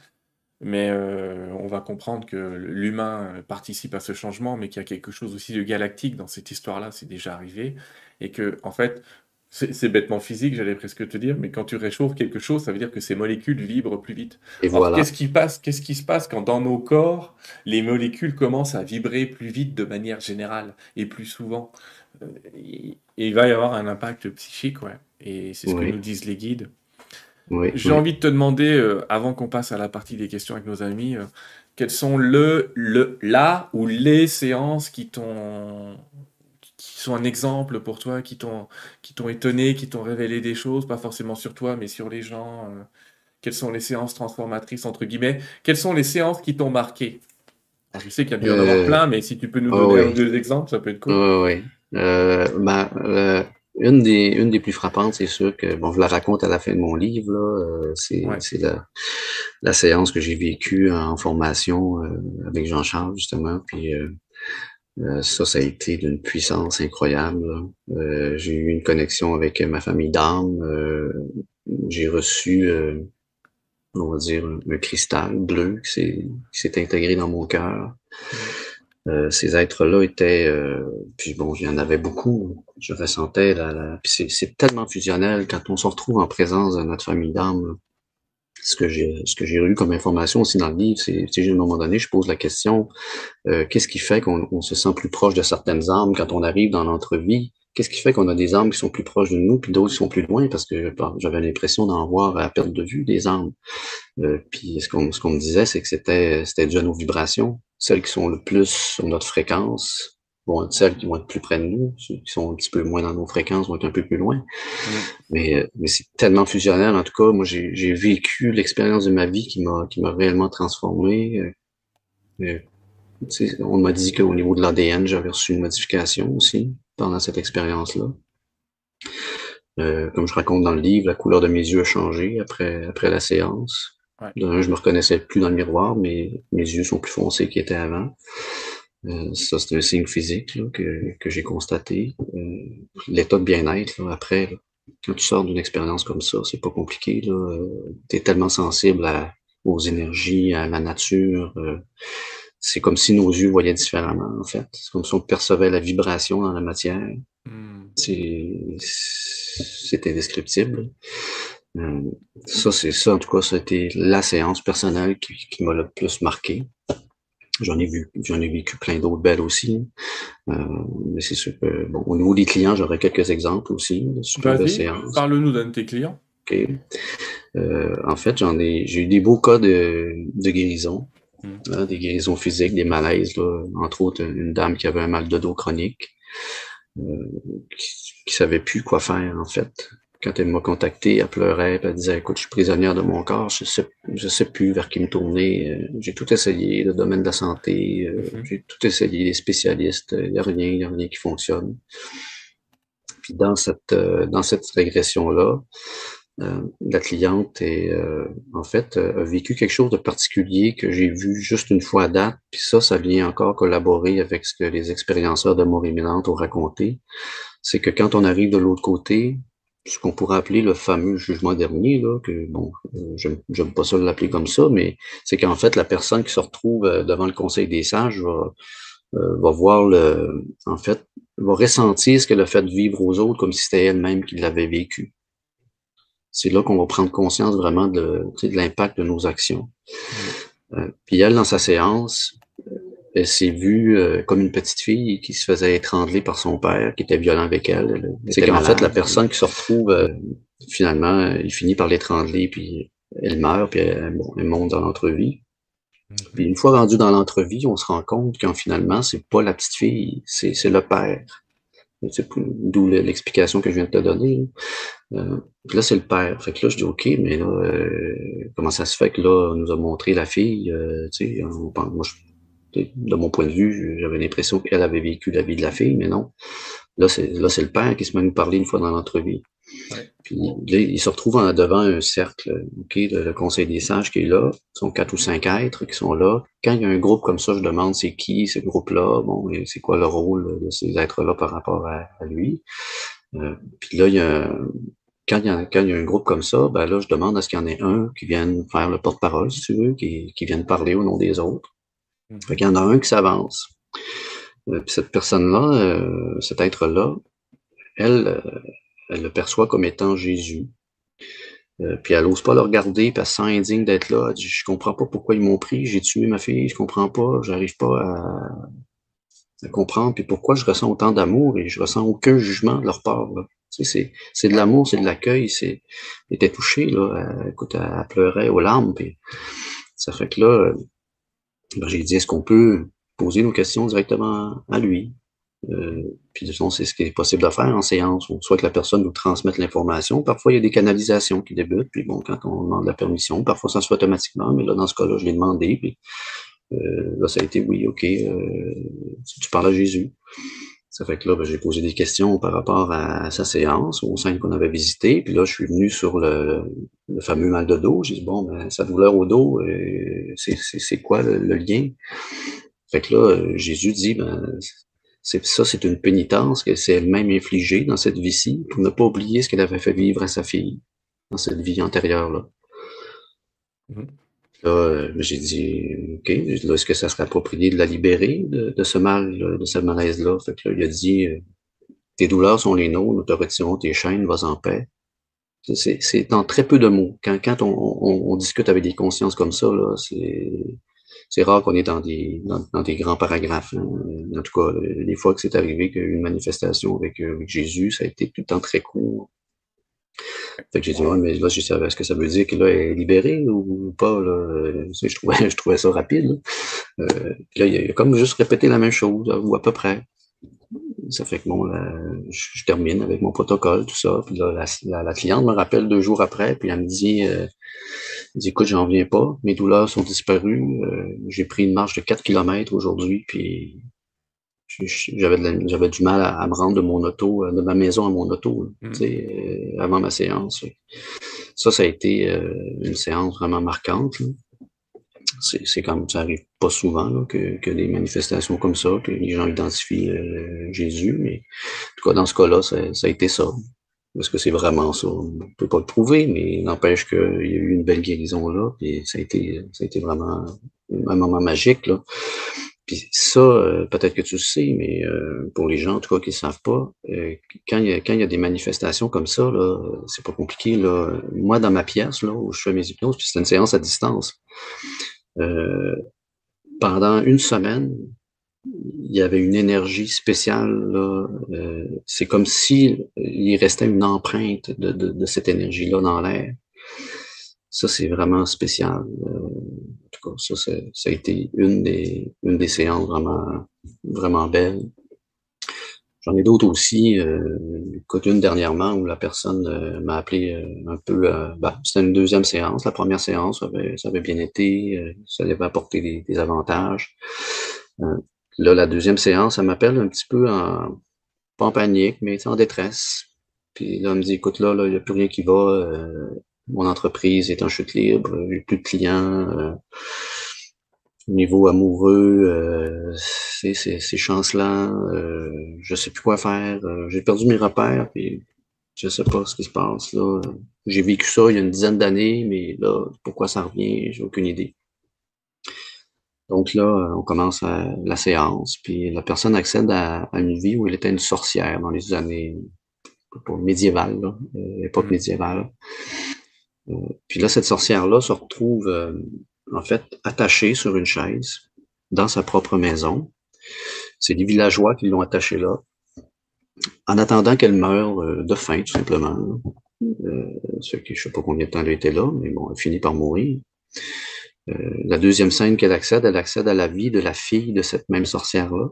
Mais euh, on va comprendre que l'humain participe à ce changement, mais qu'il y a quelque chose aussi de galactique dans cette histoire-là, c'est déjà arrivé. Et que, en fait, c'est bêtement physique, j'allais presque te dire, mais quand tu réchauffes quelque chose, ça veut dire que ces molécules vibrent plus vite. Et voilà. Qu'est-ce qui, passe, qu'est-ce qui se passe quand dans nos corps, les molécules commencent à vibrer plus vite de manière générale et plus souvent? Euh, et Il va y avoir un impact psychique, ouais. Et c'est ce que nous disent les guides. J'ai envie de te demander, euh, avant qu'on passe à la partie des questions avec nos amis, euh, quelles sont le, le, la ou les séances qui t'ont qui sont un exemple pour toi, qui t'ont qui t'ont étonné, qui t'ont révélé des choses, pas forcément sur toi, mais sur les gens. Euh, quelles sont les séances transformatrices entre guillemets? Quelles sont les séances qui t'ont marqué? Je sais qu'il y a dû en avoir plein, mais si tu peux nous oh, donner deux exemples, ça peut être cool. oui, bah, une des, une des plus frappantes, c'est sûr que, bon, je la raconte à la fin de mon livre, euh, c'est, c'est la, la séance que j'ai vécue en formation euh, avec Jean-Charles, justement, puis euh, ça, ça a été d'une puissance incroyable. j'ai eu une connexion avec ma famille d'âme, j'ai reçu, on va dire, un, cristal bleu qui s'est, qui s'est intégré dans mon cœur. Euh, ces êtres-là étaient, euh, puis bon, il y en avait beaucoup. Je ressentais la, la c'est tellement fusionnel quand on se retrouve en présence de notre famille d'âme. Ce que j'ai, ce que j'ai eu comme information aussi dans le livre, c'est, à un moment donné, je pose la question euh, qu'est-ce qui fait qu'on se sent plus proche de certaines âmes quand on arrive dans notre vie Qu'est-ce qui fait qu'on a des âmes qui sont plus proches de nous, puis d'autres qui sont plus loin, parce que j'avais l'impression d'en voir à perte de vue des âmes. Euh, puis ce qu'on ce qu'on me disait, c'est que c'était c'était déjà nos vibrations, celles qui sont le plus sur notre fréquence vont être celles qui vont être plus près de nous, ceux qui sont un petit peu moins dans nos fréquences vont être un peu plus loin. Mm. Mais, euh, mais c'est tellement fusionnel. En tout cas, moi, j'ai vécu l'expérience de ma vie qui m'a qui m'a réellement transformé. Euh, on m'a dit qu'au niveau de l'ADN, j'avais reçu une modification aussi pendant cette expérience-là. Euh, comme je raconte dans le livre, la couleur de mes yeux a changé après, après la séance. Ouais. je me reconnaissais plus dans le miroir, mais mes yeux sont plus foncés qu'ils étaient avant. Euh, ça, c'est un signe physique que, que j'ai constaté. Euh, l'état de bien-être, après, quand tu sors d'une expérience comme ça, c'est pas compliqué. Tu es tellement sensible à, aux énergies, à la nature. c'est comme si nos yeux voyaient différemment, en fait. C'est comme si on percevait la vibration dans la matière. C'est c'est indescriptible. Euh, ça, c'est ça, en tout cas, c'était la séance personnelle qui, qui m'a le plus marqué. J'en ai vu, j'en ai vécu plein d'autres belles aussi. Euh, mais c'est sûr que, bon, au niveau des clients, j'aurais quelques exemples aussi de séances. Parle-nous d'un de tes clients. OK. Euh, en fait, j'en ai, j'ai eu des beaux cas de, de guérison. Hmm. Hein, des guérisons physiques, des malaises, là, entre autres une dame qui avait un mal de dos chronique, euh, qui, qui savait plus quoi faire, en fait. Quand elle m'a contacté, elle pleurait, elle disait, écoute, je suis prisonnière de mon corps, je sais, je sais plus vers qui me tourner. Euh, j'ai tout essayé, le domaine de la santé, euh, mm-hmm. j'ai tout essayé, les spécialistes, il n'y a rien, il n'y a rien qui fonctionne. Puis dans cette, euh, dans cette régression-là, la cliente est, en fait, a vécu quelque chose de particulier que j'ai vu juste une fois à date, puis ça, ça vient encore collaborer avec ce que les expérienceurs de mort imminente ont raconté c'est que quand on arrive de l'autre côté, ce qu'on pourrait appeler le fameux jugement dernier, là, que bon, euh, j'aime pas ça l'appeler comme ça, mais c'est qu'en fait, la personne qui se retrouve euh, devant le Conseil des sages va, euh, va voir le, en fait, va ressentir ce qu'elle a fait de vivre aux autres comme si c'était elle-même qui l'avait vécu. C'est là qu'on va prendre conscience vraiment de, de l'impact de nos actions. Mmh. puis elle, dans sa séance, elle s'est vue euh, comme une petite fille qui se faisait étrangler par son père, qui était violent avec elle. C'est qu'en fait, la personne qui se retrouve, euh, finalement, il finit par l'étrangler, puis elle meurt, puis elle, bon, elle monte dans l'entrevie. Mhm. Puis une fois rendue dans l'entrevie, on se rend compte qu'en finalement, c'est pas la petite fille, c'est le père. D'où l'explication que je viens de te donner. Euh, là, c'est le père. Fait que là, je dis OK, mais là, comment ça se fait que là, on nous a montré la fille, tu sais, moi, je de mon point de vue, j'avais l'impression qu'elle avait vécu la vie de la fille, mais non. Là, c'est là, c'est le père qui se met à nous parler une fois dans l'entrevue. Ouais. Puis là, il se retrouve en, devant un cercle, ok, le, conseil des sages qui est là. Ce sont quatre ou cinq êtres qui sont là. Quand il y a un groupe comme ça, je demande c'est qui ce groupe-là, bon, c'est quoi le rôle de ces êtres-là par rapport à, lui? Euh, puis là, il y a quand il, y a, quand il y a un groupe comme ça, ben là, je demande à ce qu'il y en ait un qui vienne faire le porte-parole, si tu veux, qui, qui vienne parler au nom des autres. Fait qu'il y en a un qui s'avance. Euh, cette personne-là, euh, cet être-là, elle, euh, elle le perçoit comme étant Jésus. puis elle n'ose pas le regarder, puis elle se sent indigne d'être là. Elle dit, je comprends pas pourquoi ils m'ont pris, j'ai tué ma fille, je comprends pas, j'arrive pas à, comprendre, puis pourquoi je ressens autant d'amour et je ressens aucun jugement de leur part. C'est de l'amour, c'est de l'accueil. Elle était touchée, là. Elle, écoute, elle, pleurait aux larmes, ça fait que là, ben, j'ai dit, est-ce qu'on peut poser nos questions directement à lui? Euh, puis disons, c'est ce qui est possible de faire en séance. Soit que la personne nous transmette l'information. Parfois, il y a des canalisations qui débutent. Puis bon, quand on demande la permission, parfois ça se fait automatiquement. Mais là, dans ce cas-là, je l'ai demandé. Puis euh, là, ça a été oui, OK. Euh, tu parles à Jésus. Ça fait que là, ben, j'ai posé des questions par rapport à sa séance, au sein qu'on avait visité. Puis là, je suis venu sur le, le fameux mal de dos. J'ai dit, bon, ben, sa douleur au dos, euh, c'est quoi le, lien? Fait que là, Jésus dit, ben, c'est ça, c'est une pénitence qu'elle s'est elle-même infligée dans cette vie-ci pour ne pas oublier ce qu'elle avait fait vivre à sa fille dans cette vie antérieure-là. Mmh. Là, euh, j'ai dit, OK, est-ce que ça serait approprié de la libérer de, de ce mal, de ce malaise-là? Fait que là, il a dit, euh, tes douleurs sont les nôtres, nous te retirons tes chaînes, vas en paix. C'est dans très peu de mots. Quand, quand on, on, on, discute avec des consciences comme ça, là, c'est rare qu'on est dans des, dans, des grands paragraphes. Hein. En tout cas, les fois que c'est arrivé qu'il y a eu une manifestation avec, euh, avec Jésus, ça a été tout le temps très court. Fait que j'ai dit, ouais, mais là, je savais, est-ce que ça veut dire qu'il est libéré ou pas, là? Je trouvais, je trouvais ça rapide, là. Euh, là, il a, comme juste répété la même chose, ou à peu près. Ça fait que bon, là, je, termine avec mon protocole, tout ça. Puis là, la, la, cliente me rappelle deux jours après, puis elle me dit, euh, Il dit, écoute, j'en viens pas, mes douleurs sont disparues, euh, j'ai pris une marche de 4 km aujourd'hui, puis j'avais du mal à, me rendre de mon auto, euh, de ma maison à mon auto, mm. euh, avant ma séance. Ça, ça a été une séance vraiment marquante. C'est comme ça arrive pas souvent que, que des manifestations comme ça, que les gens identifient Jésus, mais en tout cas, dans ce cas-là, ça, ça a été ça. Est-ce que c'est vraiment ça? On ne peut pas le prouver, mais n'empêche qu'il y a eu une belle guérison là, puis ça a été, ça a été vraiment un moment magique. Là. Puis ça, euh, peut-être que tu le sais, mais euh, pour les gens, en tout cas, qui ne savent pas, euh, quand, il y y a des manifestations comme ça, là, c'est pas compliqué. Là. Moi, dans ma pièce, là, où je fais mes hypnoses, puis c'est une séance à distance, pendant une semaine, il y avait une énergie spéciale. Là. Euh, c'est comme si restait une empreinte de, de, de cette énergie-là dans l'air. Ça, c'est vraiment spécial. Euh, en tout cas, ça, ça a été une des, une des séances vraiment, vraiment belles. J'en ai d'autres aussi. Euh, une dernièrement où la personne euh, m'a appelé un peu. Ben, c'était une deuxième séance. La première séance, ça avait, avait bien été. ça avait apporté des, avantages. Là, la deuxième séance, elle m'appelle un petit peu en, pas en panique, mais en détresse. Puis là, elle me dit, écoute, là, il n'y a plus rien qui va. Euh, mon entreprise est en chute libre, j'ai plus de clients. Euh, niveau amoureux, euh, c'est ces chances-là, euh, je sais plus quoi faire. Euh, j'ai perdu mes repères, puis je sais pas ce qui se passe là. J'ai vécu ça il y a une dizaine d'années, mais là, pourquoi ça revient, j'ai aucune idée. Donc là, on commence la séance, puis la personne accède à, une vie où elle était une sorcière dans les années médiévales, là, euh, époque mmh. médiévale. Euh, puis là, cette sorcière-là se retrouve euh, en fait attachée sur une chaise dans sa propre maison. C'est les villageois qui l'ont attachée là, en attendant qu'elle meure de faim, tout simplement. Euh, ce qui, je sais pas combien de temps elle était là, mais bon, elle finit par mourir. Euh, la deuxième scène qu'elle accède, elle accède à la vie de la fille de cette même sorcière-là.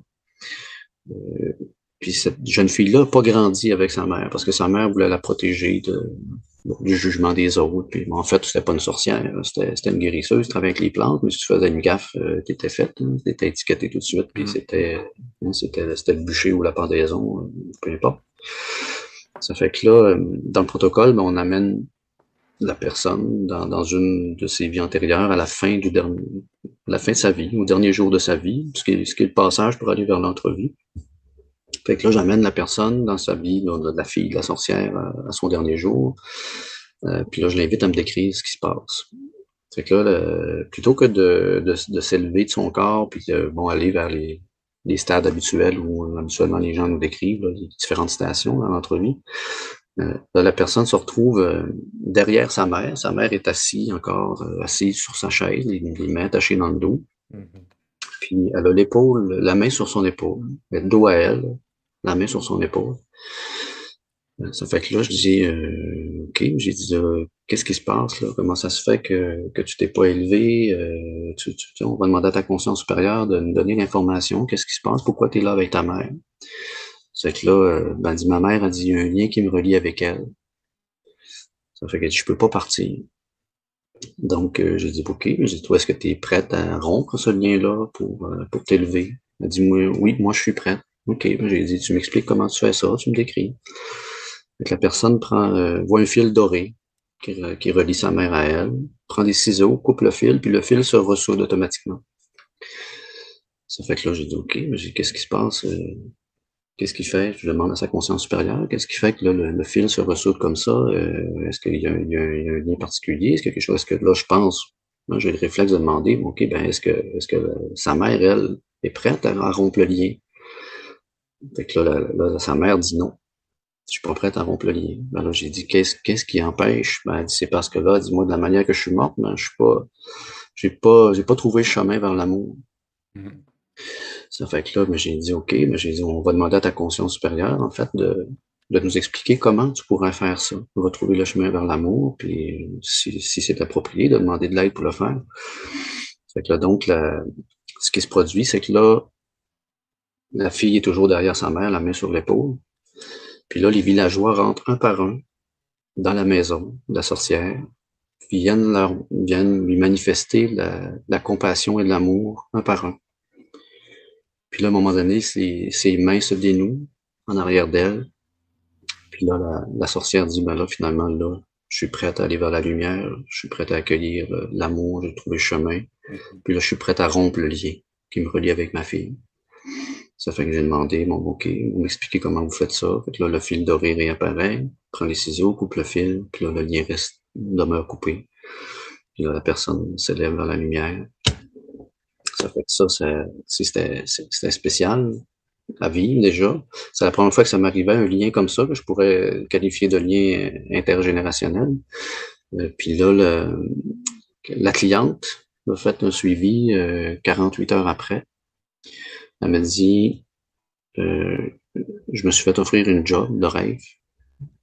Euh, puis cette jeune fille-là n'a pas grandi avec sa mère parce que sa mère voulait la protéger de, du jugement des autres. Puis, en fait, c'était pas une sorcière, c'était une guérisseuse, travaillait avec les plantes, mais si tu faisais une gaffe euh, qui était faite, hein, c'était étiqueté tout de suite, puis mm. c'était hein, c'était le bûcher ou la pendaison, euh, peu importe. Ça fait que là, dans le protocole, ben, on amène la personne dans, dans, une de ses vies antérieures à la fin du dernier, la fin de sa vie, au dernier jour de sa vie, ce qui est, ce qui est le passage pour aller vers l'entrevue. Fait que là, j'amène la personne dans sa vie, de la fille, de la sorcière, à, son dernier jour. Euh, puis là, je l'invite à me décrire ce qui se passe. Fait que là, plutôt que de, de, de s'élever de son corps, puis de bon, aller vers les, les stades habituels où habituellement les gens nous décrivent, les différentes stations dans l'entrevue, euh, la personne se retrouve euh, derrière sa mère. Sa mère est assise encore, euh, assise sur sa chaise, les, mains attachées dans le dos. Mm-hmm. Puis elle a l'épaule, la main sur son épaule, le dos à elle, la main sur son épaule. Ça fait que là, je dis, OK, j'ai dit, qu'est-ce qui se passe là? Comment ça se fait que, que tu t'es pas élevé? tu, on va demander à ta conscience supérieure de nous donner l'information. Qu'est-ce qui se passe? Pourquoi tu es là avec ta mère? C'est que là, euh, ben, dit, ma mère a dit, il y a un lien qui me relie avec elle. Ça fait que je peux pas partir. Donc, euh, j'ai dit, OK, j'ai dit, toi, est-ce que tu es prête à rompre ce lien-là pour, euh, pour t'élever? Elle a dit, oui, moi, je suis prête. OK, ben, j'ai dit, tu m'expliques comment tu fais ça, tu me décris. La personne prend, euh, voit un fil doré qui, qui, relie sa mère à elle, prend des ciseaux, coupe le fil, puis le fil se ressoude automatiquement. Ça fait que là, j'ai dit, OK, mais j'ai qu'est-ce qui se passe? Qu'est-ce qui fait? Je demande à sa conscience supérieure, qu'est-ce qui fait que là, le, fil se ressoute comme ça? Euh, est-ce qu'il y, a un lien particulier? Est-ce qu'il y a quelque chose? Est-ce que là, je pense, j'ai le réflexe de demander, OK, ben, est-ce que, est-ce que sa mère, elle, est prête à, rompre le lien? Fait que là, là, sa mère dit non. Je suis pas prête à rompre le lien. Ben là, j'ai dit, qu'est-ce, qu'est-ce qui empêche? Ben, elle dit, c'est parce que là, dis-moi, de la manière que je suis morte, ben, je suis pas, j'ai pas, j'ai pas trouvé le chemin vers l'amour. Mmh. Ça fait que là, mais j'ai dit, OK, mais j'ai dit, on va demander à ta conscience supérieure, en fait, de, de nous expliquer comment tu pourrais faire ça. On va trouver le chemin vers l'amour, puis si, si c'est approprié, de demander de l'aide pour le faire. Fait que là, donc, ce qui se produit, c'est que là, la fille est toujours derrière sa mère, la main sur l'épaule. Puis là, les villageois rentrent un par un dans la maison de la sorcière. viennent, leur, viennent lui manifester la, la compassion et de l'amour un par un. Puis là, à un moment donné, ses, ses mains se dénouent en arrière d'elle. Puis là, la, la, sorcière dit, ben là, finalement, là, je suis prête à aller vers la lumière, je suis prête à accueillir euh, l'amour, j'ai trouvé le chemin. Mm-hmm. Puis là, je suis prête à rompre le lien qui me relie avec ma fille. Ça fait que j'ai demandé, bon, OK, vous m'expliquez comment vous faites ça. Fait que là, le fil doré réapparaît, prend les ciseaux, coupe le fil, puis là, le lien reste, demeure coupé. Puis là, la personne s'élève vers la lumière. Ça fait que ça, c'était spécial à vivre déjà. C'est la première fois que ça m'arrivait un lien comme ça, que je pourrais qualifier de lien intergénérationnel. Euh, puis là, le, la cliente a fait un suivi euh, 48 heures après. Elle m'a dit, euh, je me suis fait offrir une job de rêve,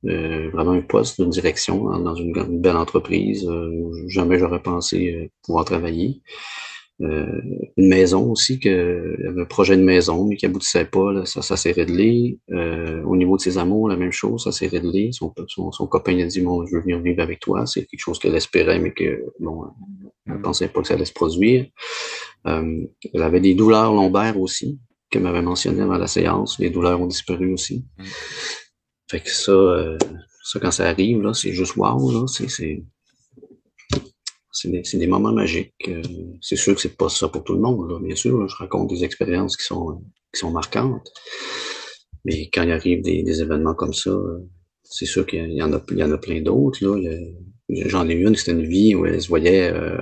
euh, vraiment un poste de direction dans une, belle entreprise euh, où jamais j'aurais pensé pouvoir travailler. une maison aussi, que, un projet de maison, mais qui aboutissait pas, là, ça, ça s'est réglé. au niveau de ses amours, la même chose, ça s'est réglé. Son, son, son, copain a dit, bon, je veux venir vivre avec toi. C'est quelque chose qu'elle espérait, mais que, bon, elle ne pensait pas que ça allait se produire. Euh, elle avait des douleurs lombaires aussi, que m'avait mentionné dans la séance. Les douleurs ont disparu aussi. Mm. Fait que ça, euh, ça, quand ça arrive, là, c'est juste wow, là. C'est, c'est, c'est des, des, moments magiques. Euh, c'est sûr que c'est pas ça pour tout le monde, là, bien sûr. je raconte des expériences qui sont, qui sont marquantes. Mais quand il arrive des, des événements comme ça, c'est sûr qu'il y en a, il y en a plein d'autres. Là. J'en ai eu une, c'était une vie où elle se voyait euh,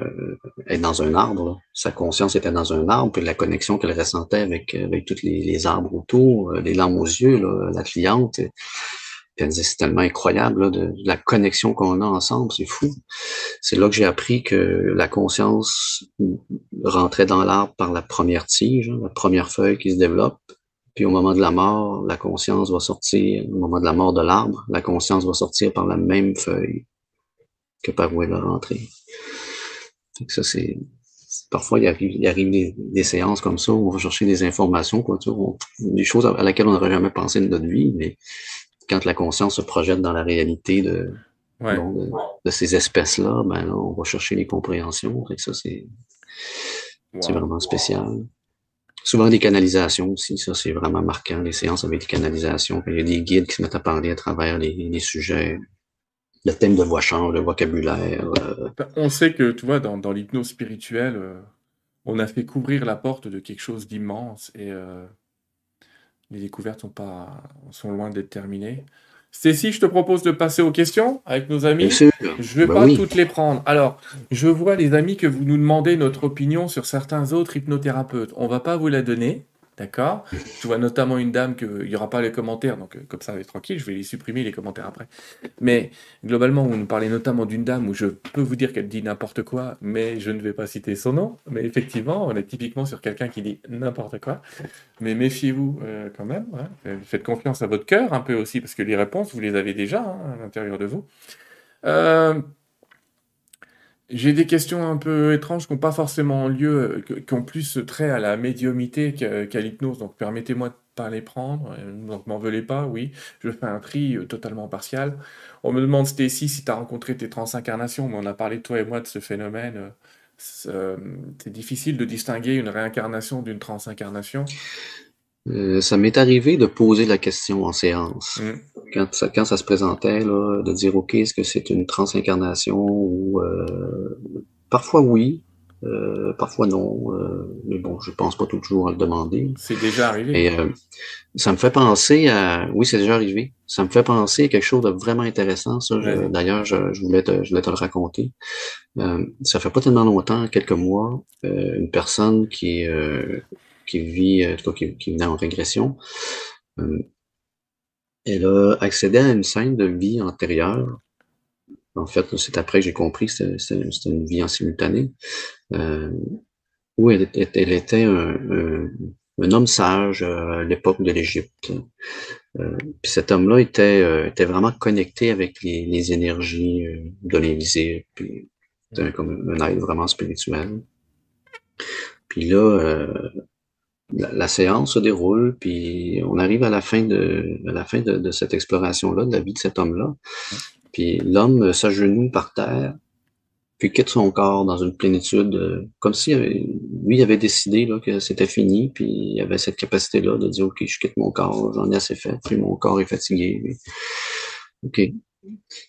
être dans un arbre. Sa conscience était dans un arbre, puis la connexion qu'elle ressentait avec, avec tous les, arbres autour, euh, les larmes aux yeux, la cliente. Elle disait, c'est tellement incroyable de, la connexion qu'on a ensemble, c'est fou. C'est là que j'ai appris que la conscience rentrait dans l'arbre par la première tige, hein, la première feuille qui se développe. Puis au moment de la mort, la conscience va sortir, au moment de la mort de l'arbre, la conscience va sortir par la même feuille que par où elle a rentré. ça, c'est. Parfois, il arrive, il arrive des, séances comme ça où on va chercher des informations, quoi, tu vois, des choses à, laquelle on n'aurait jamais pensé de notre vie, mais quand la conscience se projette dans la réalité de, de, ces espèces-là, ben là, on va chercher les compréhensions. Et ça, c'est c'est vraiment spécial. Souvent des canalisations aussi, ça c'est vraiment marquant, les séances avec des canalisations. Il y a des guides qui se mettent à parler à travers les, les sujets le thème de voix change, le vocabulaire. Euh. Ben, on sait que, tu vois, dans, dans l'hypnose spirituelle, euh, on a fait couvrir la porte de quelque chose d'immense et euh, les découvertes sont, pas, sont loin d'être terminées. Stécie, je te propose de passer aux questions avec nos amis. Je ne vais bah pas toutes les prendre. Alors, je vois les amis que vous nous demandez notre opinion sur certains autres hypnothérapeutes. On va pas vous la donner. D'accord Je vois notamment une dame qu'il n'y aura pas les commentaires, donc euh, comme ça, être tranquille, je vais les supprimer, les commentaires après. Mais globalement, vous nous parlez notamment d'une dame où je peux vous dire qu'elle dit n'importe quoi, mais je ne vais pas citer son nom. Mais effectivement, on est typiquement sur quelqu'un qui dit n'importe quoi. Mais méfiez-vous euh, quand même. Hein. Faites confiance à votre cœur un peu aussi, parce que les réponses, vous les avez déjà hein, à l'intérieur de vous. Euh, j'ai des questions un peu étranges qui n'ont pas forcément lieu, euh, qui ont plus trait à la médiumité qu'à l'hypnose. Donc permettez-moi de pas les prendre. Euh, donc m'en voulez pas, oui. Je fais un tri euh, totalement partial. On me demande, Stécie, si tu as rencontré tes transincarnations, mais on a parlé, toi et moi, de ce phénomène. C'est difficile de distinguer une réincarnation d'une transincarnation. Euh, ça m'est arrivé de poser la question en séance. Mm. Quand, ça, quand ça se présentait, là, de dire, OK, est-ce que c'est une transincarnation ou... Euh, parfois oui, euh, parfois non. Euh, mais bon, je pense pas toujours à le demander. C'est déjà arrivé. Et ça me fait penser à... Oui, c'est déjà arrivé. Ça me fait penser à quelque chose de vraiment intéressant. Ça, d'ailleurs, je, je, voulais te, je voulais te le raconter. ça fait pas tellement longtemps, quelques mois, une personne qui qui vit, euh, qui, qui venait en régression, euh, elle a accédé à une scène de vie antérieure. En fait, c'est après que j'ai compris que c'était une vie en simultané, euh, où elle, elle était un, un, homme sage à l'époque de l'Égypte. Euh, puis cet homme-là était, était vraiment connecté avec les, les énergies de l'invisible, puis c'était comme un aide vraiment spirituel. Puis là, la, séance se déroule, puis on arrive à la fin de, à la fin de, cette exploration-là, de la vie de cet homme-là. Puis l'homme s'agenouille par terre, puis quitte son corps dans une plénitude, euh, comme si lui avait décidé là, que c'était fini, puis il avait cette capacité-là de dire OK, je quitte mon corps, j'en ai assez fait, puis mon corps est fatigué. OK.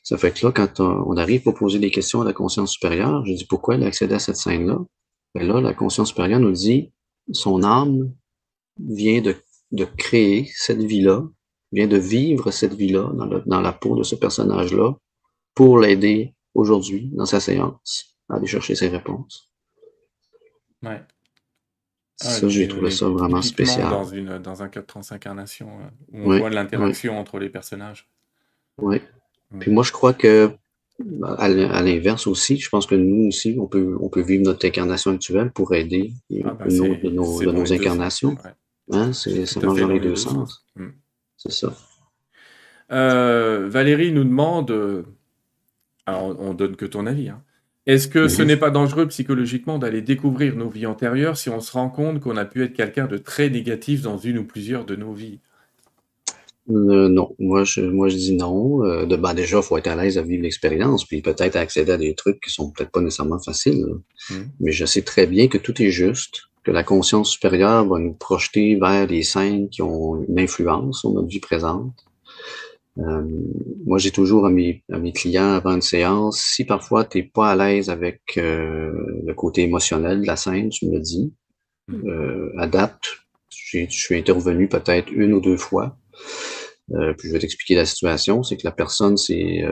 Ça fait que là, quand on arrive pour poser des questions à la conscience supérieure, je dis pourquoi elle a accédé à cette scène-là? Ben là, la conscience supérieure nous dit son âme vient de, de créer cette vie-là, vient de vivre cette vie-là dans, dans la peau de ce personnage-là pour l'aider aujourd'hui dans sa séance à aller chercher ses réponses. Ouais. ça, j'ai trouvé ça vraiment spécial. Dans, une, dans un cas de transincarnation, euh, où on voit l'interaction entre les personnages. Oui. Puis moi, je crois que, à l'inverse aussi, je pense que nous aussi, on peut, on peut vivre notre incarnation actuelle pour aider ah, ben une autre de nos, de nos incarnations. Hein? C'est, ça marche dans les deux sens. Hmm. C'est ça. Euh, Valérie nous demande euh, alors on donne que ton avis. Hein. Est-ce que ce n'est pas dangereux psychologiquement d'aller découvrir nos vies antérieures si on se rend compte qu'on a pu être quelqu'un de très négatif dans une ou plusieurs de nos vies? Euh, non, moi je, moi je dis non. Euh, de, ben déjà, il faut être à l'aise à vivre l'expérience, puis peut-être accéder à des trucs qui sont peut-être pas nécessairement faciles. Mmh. Mais je sais très bien que tout est juste, que la conscience supérieure va nous projeter vers des scènes qui ont une influence sur notre vie présente. Euh, moi, j'ai toujours à mes, à mes clients avant une séance, si parfois tu n'es pas à l'aise avec euh, le côté émotionnel de la scène, tu me le dis, mm. euh, adapte. Je suis intervenu peut-être une ou deux fois. Euh, puis je vais t'expliquer la situation. C'est que la personne, c'est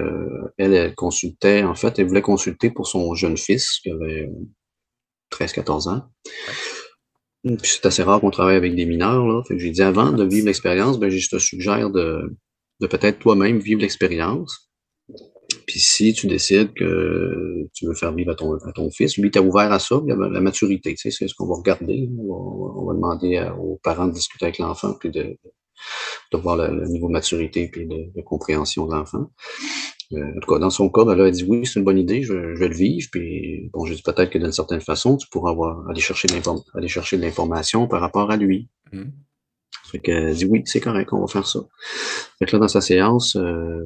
elle, elle consultait, en fait, elle voulait consulter pour son jeune fils qui avait 13-14 ans. Puis c'est assez rare qu'on travaille avec des mineurs. Là. Fait que j'ai dit avant de vivre l'expérience, ben, je te suggère de, de peut-être toi-même vivre l'expérience. Puis si tu décides que tu veux faire vivre à ton, à ton fils, lui, tu ouvert à ça, la, maturité, tu sais, c'est ce qu'on va regarder. On va, demander aux parents de discuter avec l'enfant, puis de, de voir le, niveau de maturité puis de, compréhension de l'enfant. Euh, en tout cas, dans son cas, ben, elle dit oui, c'est une bonne idée, je, vais le vivre. Puis bon, je dis peut-être que d'une certaine façon, tu pourras avoir, aller chercher de l'information par rapport à lui. Mmh. Fait que dit oui, c'est correct, on va faire ça. Fait que là, dans sa séance, euh,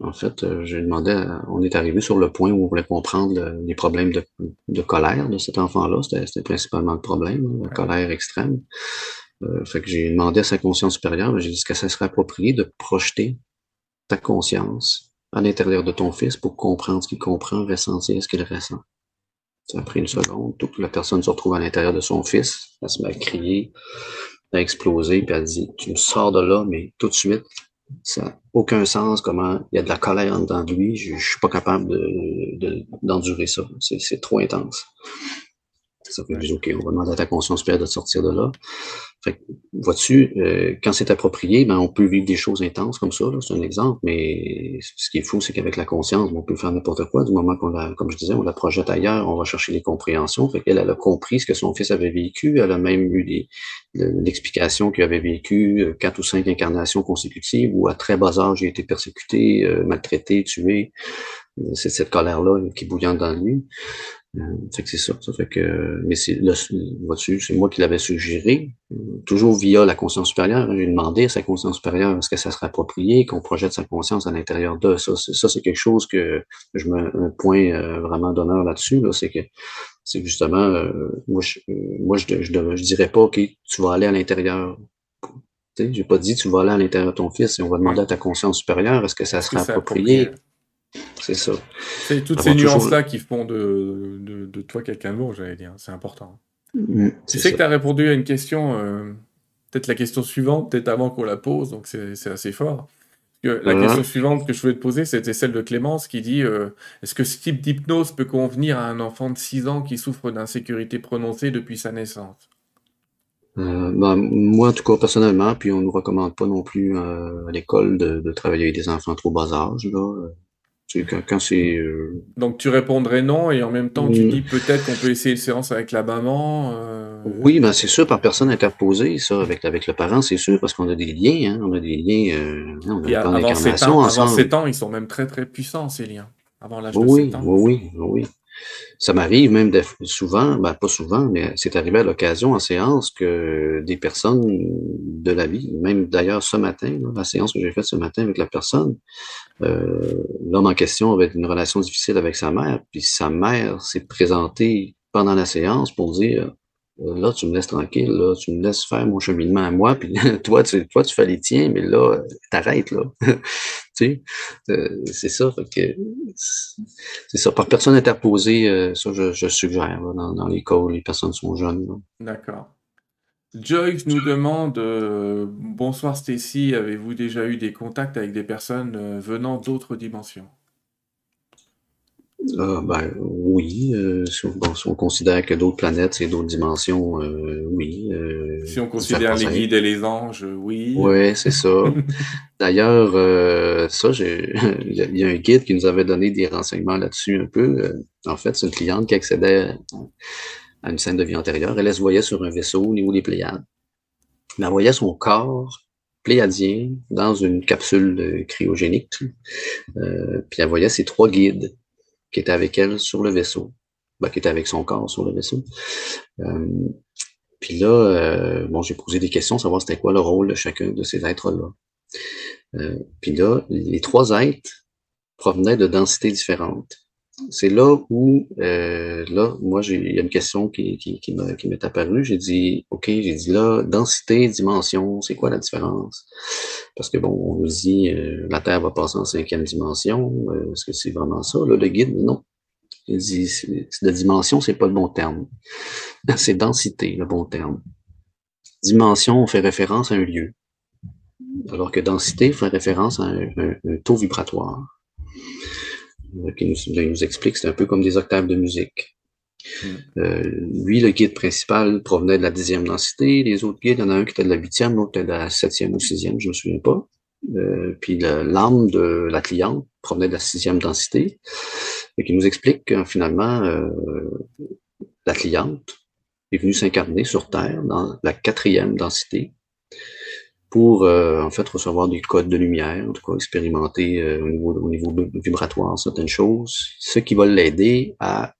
en fait, euh, je lui demandais, on est arrivé sur le point où on voulait comprendre les problèmes de, colère de cet enfant-là. C'était principalement le problème, la colère extrême. Euh, fait j'ai demandé à sa conscience supérieure, j'ai dit est-ce que ça serait approprié de projeter ta conscience à l'intérieur de ton fils pour comprendre ce qu'il comprend, ressentir ce qu'il ressent? Ça a pris une seconde, toute la personne se retrouve à l'intérieur de son fils, elle se met à crier, a explosé, puis elle dit Tu me sors de là, mais tout de suite, ça n'a aucun sens comment il y a de la colère en dedans de lui, je, ne suis pas capable d'endurer de, ça. C'est trop intense. Ça fait que OK, on va demander à ta conscience supérieure de sortir de là. Fait vois-tu, euh, quand c'est approprié, ben, on peut vivre des choses intenses comme ça, c'est un exemple, mais ce qui est fou, c'est qu'avec la conscience, on peut faire n'importe quoi. Du moment qu'on la, comme je disais, on la projette ailleurs, on va chercher les compréhensions. Fait qu'elle, elle a compris ce que son fils avait vécu, elle a même eu l'explication qu'il avait vécu euh, quatre ou cinq incarnations consécutives où à très bas âge, il a été persécuté, euh, maltraité, tué. C'est cette colère-là qui bouillante dans lui. Euh, fait que c'est ça, ça. fait que, mais c'est là, c'est moi qui l'avais suggéré, toujours via la conscience supérieure. J'ai demandé à sa conscience supérieure est-ce que ça serait approprié qu'on projette sa conscience à l'intérieur de ça. Ça, c'est quelque chose que je me un point euh, vraiment d'honneur là-dessus. Là, c'est que c'est justement euh, moi, je, moi je, je, dirais pas ok, tu vas aller à l'intérieur. J'ai pas dit tu vas aller à l'intérieur de ton fils et on va demander à ta conscience supérieure est-ce que ça serait approprié c'est ça. C'est toutes ces nuances-là qui font de, de, toi quelqu'un de bon, j'allais dire. C'est important. Mm, tu sais que tu as répondu à une question, euh, peut-être la question suivante, peut-être avant qu'on la pose, donc c'est assez fort. Que la question suivante que je voulais te poser, c'était celle de Clémence qui dit euh, Est-ce que ce type d'hypnose peut convenir à un enfant de 6 ans qui souffre d'insécurité prononcée depuis sa naissance? Euh, ben, moi, en tout cas, personnellement, puis on ne nous recommande pas non plus à l'école de, de, travailler avec des enfants trop bas âge. Là. Quand, c'est. Euh, Donc tu répondrais non et en même temps tu dis peut-être qu'on peut essayer une séance avec la maman. Euh, oui, ben c'est sûr par personne interposée, ça, avec, avec le parent, c'est sûr, parce qu'on a des liens, hein, on a des liens. Euh, on a avant, 7 ans, avant 7 ans, ils sont même très très puissants ces liens. Avant l'âge oui, de 7 ans. Oui, oui, oui. Ça m'arrive même souvent, ben pas souvent, mais c'est arrivé à l'occasion en séance que des personnes de la vie, même d'ailleurs ce matin, la séance que j'ai faite ce matin avec la personne, euh, l'homme en question avait une relation difficile avec sa mère, puis sa mère s'est présentée pendant la séance pour dire là, tu me laisses tranquille, là, tu me laisses faire mon cheminement à moi, puis toi, tu, toi, tu fais les tiens, mais là, t'arrêtes, là. tu euh, c'est ça, c'est ça. Par personne interposée, euh, ça, je, suggère, dans, dans, les cas où les personnes sont jeunes. D'accord. Joyce nous demande Bonsoir Stacy, avez-vous déjà eu des contacts avec des personnes venant d'autres dimensions? Ah, ben, oui, euh, si, on, considère que d'autres planètes, c'est d'autres dimensions, euh, oui. Euh, si on considère les guides et les anges, oui. Oui, c'est ça. D'ailleurs, ça, il y a un guide qui nous avait donné des renseignements là-dessus un peu. en fait, c'est une cliente qui accédait à une scène de vie antérieure. Elle, se voyait sur un vaisseau au niveau des Pléiades. Elle voyait son corps pléiadien dans une capsule cryogénique. puis elle voyait ses trois guides qui était avec elle sur le vaisseau, ben, qui était avec son corps sur le vaisseau. Euh, puis là, euh, bon, j'ai posé des questions, savoir c'était quoi le rôle de chacun de ces êtres-là. Euh, puis là, les trois êtres provenaient de densités différentes. C'est là où, là, moi, il y a une question qui, qui, qui m'est apparue. J'ai dit, OK, j'ai dit là, densité, dimension, c'est quoi la différence? Parce que bon, on nous dit euh, la Terre va passer en cinquième dimension. Euh, est-ce que c'est vraiment ça? Là, le guide, non. Il dit la dimension, c'est pas le bon terme. c'est densité, le bon terme. Dimension, on fait référence à un lieu. Alors que densité fait référence à un, taux vibratoire. Euh, qui nous, il nous explique c'est un peu comme des octaves de musique. Hmm. Euh, lui, le guide principal provenait de la dixième densité. Les autres guides, il y en a un qui était de la huitième, l'autre était de la septième ou sixième, je me souviens pas. Euh, puis l'âme de la cliente provenait de la sixième densité. Et qui nous explique que finalement, euh, la cliente est venue s'incarner sur Terre dans la quatrième densité pour en fait recevoir des codes de lumière, en tout cas expérimenter au, niveau, au niveau vibratoire certaines choses, ce qui va l'aider à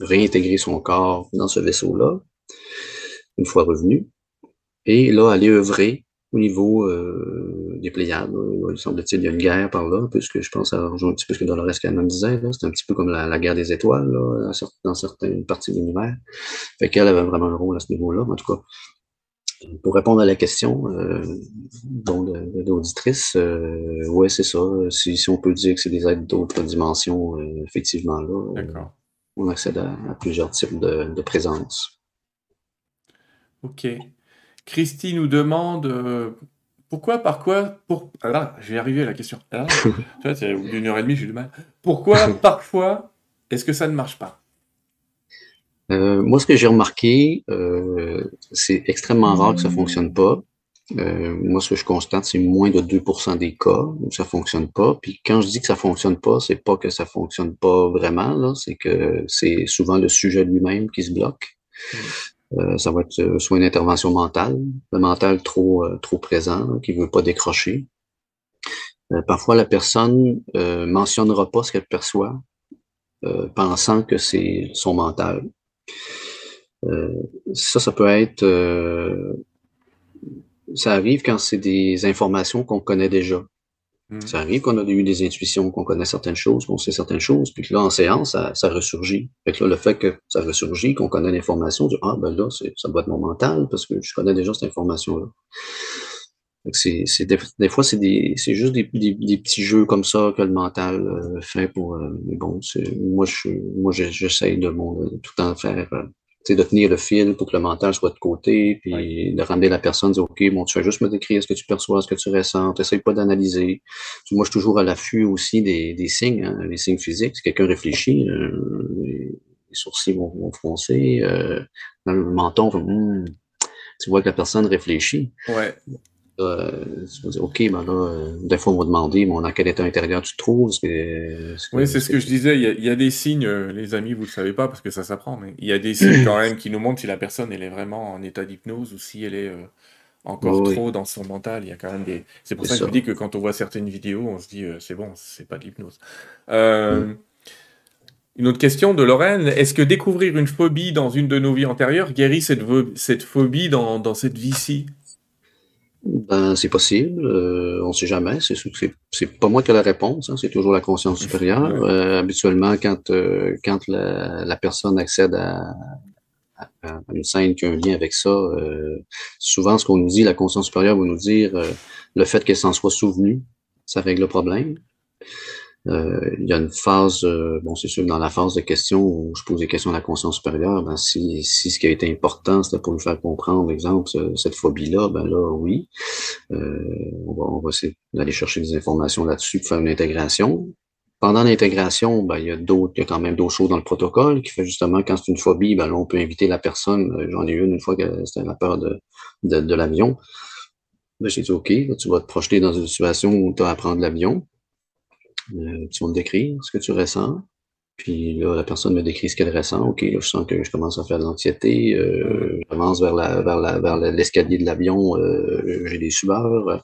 réintégrer son corps dans ce vaisseau-là, une fois revenu, et là, aller œuvrer au niveau euh, des Pléiades. Il semble-t-il, il y a une guerre par là, puisque je pense à rejoindre un petit peu ce que Dolores Cannon disait, c'est un petit peu comme la, guerre des étoiles, dans certaines parties de l'univers. Fait qu'elle avait vraiment un rôle à ce niveau-là, en tout cas. Pour répondre à la question euh, de, l'auditrice, euh, ouais, c'est ça. Si, si, on peut dire que c'est des êtres d'autres dimensions, euh, effectivement, là. On accède à, plusieurs types de, présence. Ok. Christy nous demande euh, pourquoi, par quoi, pour... Ah là, j'ai arrivé à la question. Ah, tu vois, c'est une heure et demie, j'ai du mal. Pourquoi, parfois, est-ce que ça ne marche pas? Euh, Moi, ce que j'ai remarqué, euh, c'est extrêmement rare que ça ne fonctionne pas. Euh, moi, ce que je constate, c'est moins de 2% des cas où ça fonctionne pas. Puis quand je dis que ça fonctionne pas, c'est pas que ça fonctionne pas vraiment, là, c'est que c'est souvent le sujet lui-même qui se bloque. Mm. Euh, ça va être euh, soit une intervention mentale, le mental trop trop présent, qui veut pas décrocher. parfois, la personne mentionnera pas ce qu'elle perçoit, pensant que c'est son mental. Ça, ça peut être ça arrive quand c'est des informations qu'on connaît déjà. Hmm. Ça arrive qu'on a eu des intuitions, qu'on connaît certaines choses, qu'on sait certaines choses, puis que là, en séance, ça, ça ressurgit. Fait que là, le fait que ça ressurgit, qu'on connaît l'information, du Ah, ben là, ça doit être mon mental, parce que je connais déjà cette information-là. C'est, c'est des, fois, c'est des, c'est juste des, des, petits jeux comme ça que le mental euh, fait pour. Euh, mais bon, c'est, moi, je, moi, j'essaye de, mon, de tout en faire euh, de tenir le fil pour que le mental soit de côté, puis de ramener la personne, dire, OK, bon, tu vas juste me décrire ce que tu perçois, ce que tu ressens, n'essayes pas d'analyser. Moi, je suis toujours à l'affût aussi des, des signes, hein, les signes physiques. Si quelqu'un réfléchit, euh, les, sourcils vont, vont froncer, euh, le menton, hmm, tu vois que la personne réfléchit. Ouais. Euh, OK, ben là, euh, des fois, on va demander, bon, dans quel état intérieur tu te trouves? oui, c'est ce que je disais. Il y, a, des signes, euh, les amis, vous ne le savez pas parce que ça s'apprend, mais il y a des signes quand même qui nous montrent si la personne elle est vraiment en état d'hypnose ou si elle est encore trop dans son mental. Il y a quand même des. C'est pour ça, que je dis que quand on voit certaines vidéos, on se dit c'est bon, c'est pas de l'hypnose. Mm. Une autre question de Lorraine. Est-ce que découvrir une phobie dans une de nos vies antérieures guérit cette, cette phobie dans, dans cette vie-ci? Ben, c'est possible. Euh, on ne sait jamais. C'est c'est pas moi qui ai la réponse. Hein, c'est toujours la conscience supérieure. Euh, habituellement, quand euh, quand la, la, personne accède à, à, une scène qui a un lien avec ça, souvent ce qu'on nous dit, la conscience supérieure va nous dire le fait qu'elle s'en soit souvenue, ça règle le problème. Euh, il y a une phase, euh, bon, c'est sûr, dans la phase de questions où je pose des questions à la conscience supérieure, ben, si, si ce qui a été important, c'était pour nous faire comprendre, exemple, cette phobie-là, ben là, oui. Euh, on, va, on va essayer d'aller chercher des informations là-dessus pour faire une intégration. Pendant l'intégration, ben, il y a d'autres, il y a quand même d'autres choses dans le protocole qui fait justement quand c'est une phobie, ben là, on peut inviter la personne. J'en ai une, une fois que c'était la peur de, de, de l'avion. Ben, j'ai dit, OK, tu vas te projeter dans une situation où tu as à prendre l'avion. Euh, tu vas me décrire ce que tu ressens. Puis là, la personne me décrit ce qu'elle ressent. OK, là, je sens que je commence à faire de l'anxiété. Euh, j'avance vers la, vers la, vers l'escalier de l'avion. Euh, j'ai des sueurs.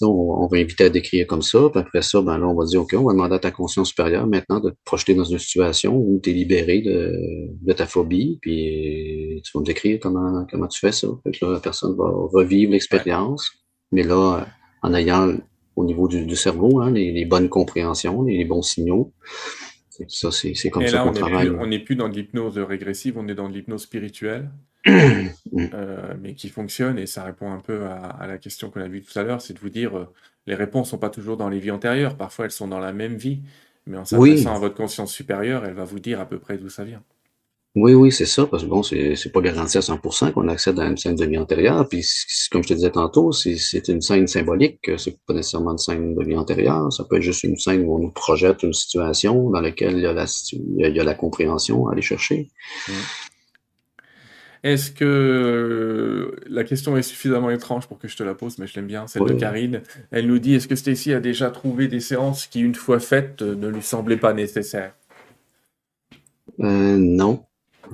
On, on, va inviter à décrire comme ça. Puis après ça, ben là, on va dire, OK, on va demander à ta conscience supérieure maintenant de te projeter dans une situation où tu es libéré de, de, ta phobie. Puis tu vas me décrire comment, comment tu fais ça. Fait que là, la personne va revivre l'expérience. Mais là, en ayant au niveau du, du cerveau, hein, les, les, bonnes compréhensions, les, les bons signaux. Ça, c'est comme ça qu'on travaille. on n'est plus dans l'hypnose régressive, on est dans l'hypnose spirituelle, euh, mais qui fonctionne et ça répond un peu à, à la question qu'on a vue tout à l'heure, c'est de vous dire, euh, les réponses sont pas toujours dans les vies antérieures, parfois elles sont dans la même vie, mais en s'adressant à votre conscience supérieure, elle va vous dire à peu près d'où ça vient. Oui, oui, c'est ça, parce que bon, c'est pas garanti à 100% qu'on accède à une scène de vie antérieure. Puis, comme je te disais tantôt, c'est une scène symbolique, c'est pas nécessairement une scène de vie antérieure. Ça peut être juste une scène où on nous projette une situation dans laquelle il y a la, il y a la compréhension à aller chercher. Mmh. Est-ce que euh, la question est suffisamment étrange pour que je te la pose, mais je l'aime bien, celle de Karine. Elle nous dit est-ce que Stacy a déjà trouvé des séances qui, une fois faites, ne lui semblaient pas nécessaires? Euh, Non.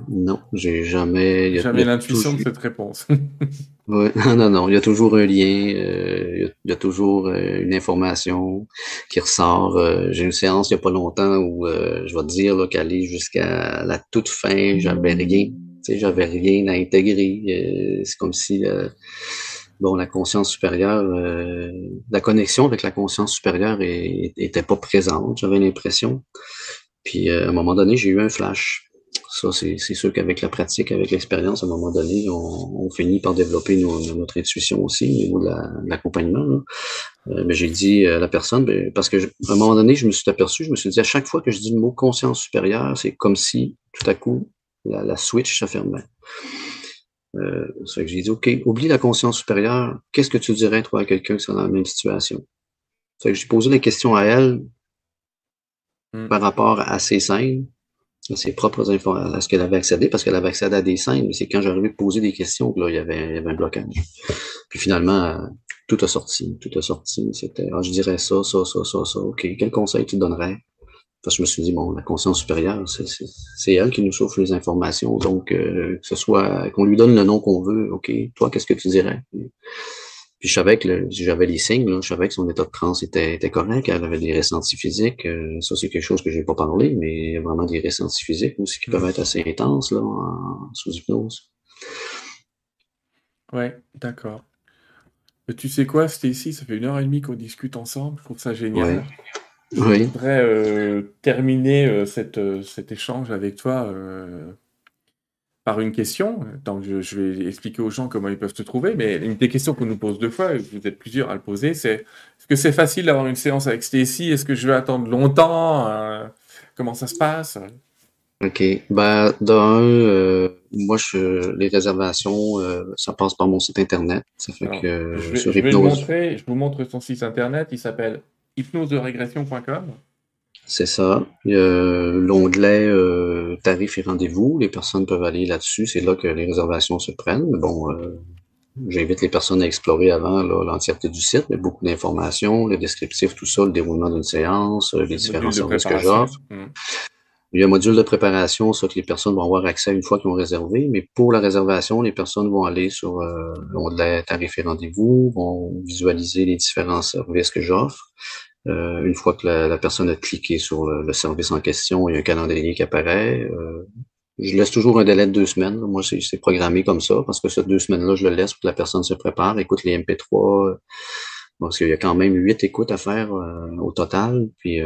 Non, j'ai jamais. Jamais l'intuition de cette réponse. ouais, non, non, non. Il y a toujours un lien, euh, il, y a, toujours euh, une information qui ressort. Euh, j'ai une séance il n'y a pas longtemps où je vais te dire qu'elle est jusqu'à la toute fin, j'avais rien. Tu sais, j'avais rien à intégrer. C'est comme si bon, la conscience supérieure, la connexion avec la conscience supérieure était pas présente, j'avais l'impression. Puis à un moment donné, j'ai eu un flash. Ça, c'est sûr qu'avec la pratique, avec l'expérience, à un moment donné, on, on finit par développer notre intuition aussi au niveau de l'accompagnement. Euh, mais j'ai dit à la personne, ben, parce que à un moment donné, je me suis aperçu, je me suis dit, à chaque fois que je dis le mot conscience supérieure, c'est comme si tout à coup, la, la switch se fermait. Euh, c'est que j'ai dit, OK, oublie la conscience supérieure, qu'est-ce que tu dirais, toi, à quelqu'un qui est dans la même situation? C'est que j'ai posé la question à elle hmm. par rapport à ses scènes, ses propres informations, à ce qu'elle avait accédé, parce qu'elle avait accédé à des scènes, mais c'est quand j'arrivais à poser des questions que là, il y avait, il y avait un blocage. Puis finalement, tout a sorti, tout a sorti. C'était, ah, je dirais ça, ça, ça, ça, ça, ok, quel conseil tu donnerais? Parce que je me suis dit, bon, la conscience supérieure, c'est elle qui nous souffle les informations. Donc, euh, que ce soit, qu'on lui donne le nom qu'on veut, ok, toi, qu'est-ce que tu dirais? Puis je savais que j'avais les signes, là, je savais que son état de transe était, était correct, elle avait des ressentis physiques. Euh, ça, c'est quelque chose que j'ai pas parlé, mais il y a vraiment des ressentis physiques aussi qui peuvent être assez intenses là, en, sous hypnose. Ouais, d'accord. Tu sais quoi, Stacy, ça fait une heure et demie qu'on discute ensemble, je trouve ça génial. Oui. Je voudrais euh, terminer euh, cette, cet échange avec toi par une question, donc je, vais expliquer aux gens comment ils peuvent te trouver, mais une des questions qu'on nous pose deux fois, et vous êtes plusieurs à le poser, c'est est-ce que c'est facile d'avoir une séance avec Stacy? Est-ce que je vais attendre longtemps? Euh, Comment ça se passe? OK. Ben, d'un, euh, moi, je, les réservations, euh, ça passe par mon site internet. Ça fait que je vais, je vais vous montrer, je vous montre son site internet. Il s'appelle hypnoserégression.com. C'est ça. A l'onglet euh, tarifs et rendez-vous. Les personnes peuvent aller là-dessus. C'est là que les réservations se prennent. Bon, euh, j'invite les personnes à explorer avant l'entièreté du site. Il y a beaucoup d'informations, le descriptif, tout ça, le déroulement d'une séance, euh, les différents services que j'offre. Mmh. Il y a un module de préparation, ça que les personnes vont avoir accès une fois qu'ils ont réservé, mais pour la réservation, les personnes vont aller sur l'onglet tarifs et rendez-vous, vont visualiser les différents services que j'offre. Euh, une fois que la, personne a cliqué sur le, service en question, il y a un calendrier qui apparaît. Euh, je laisse toujours un délai de deux semaines. Moi, c'est programmé comme ça parce que ces deux semaines-là, je le laisse pour que la personne se prépare, écoute les MP3. Parce qu'il y a quand même huit écoutes à faire au total. Puis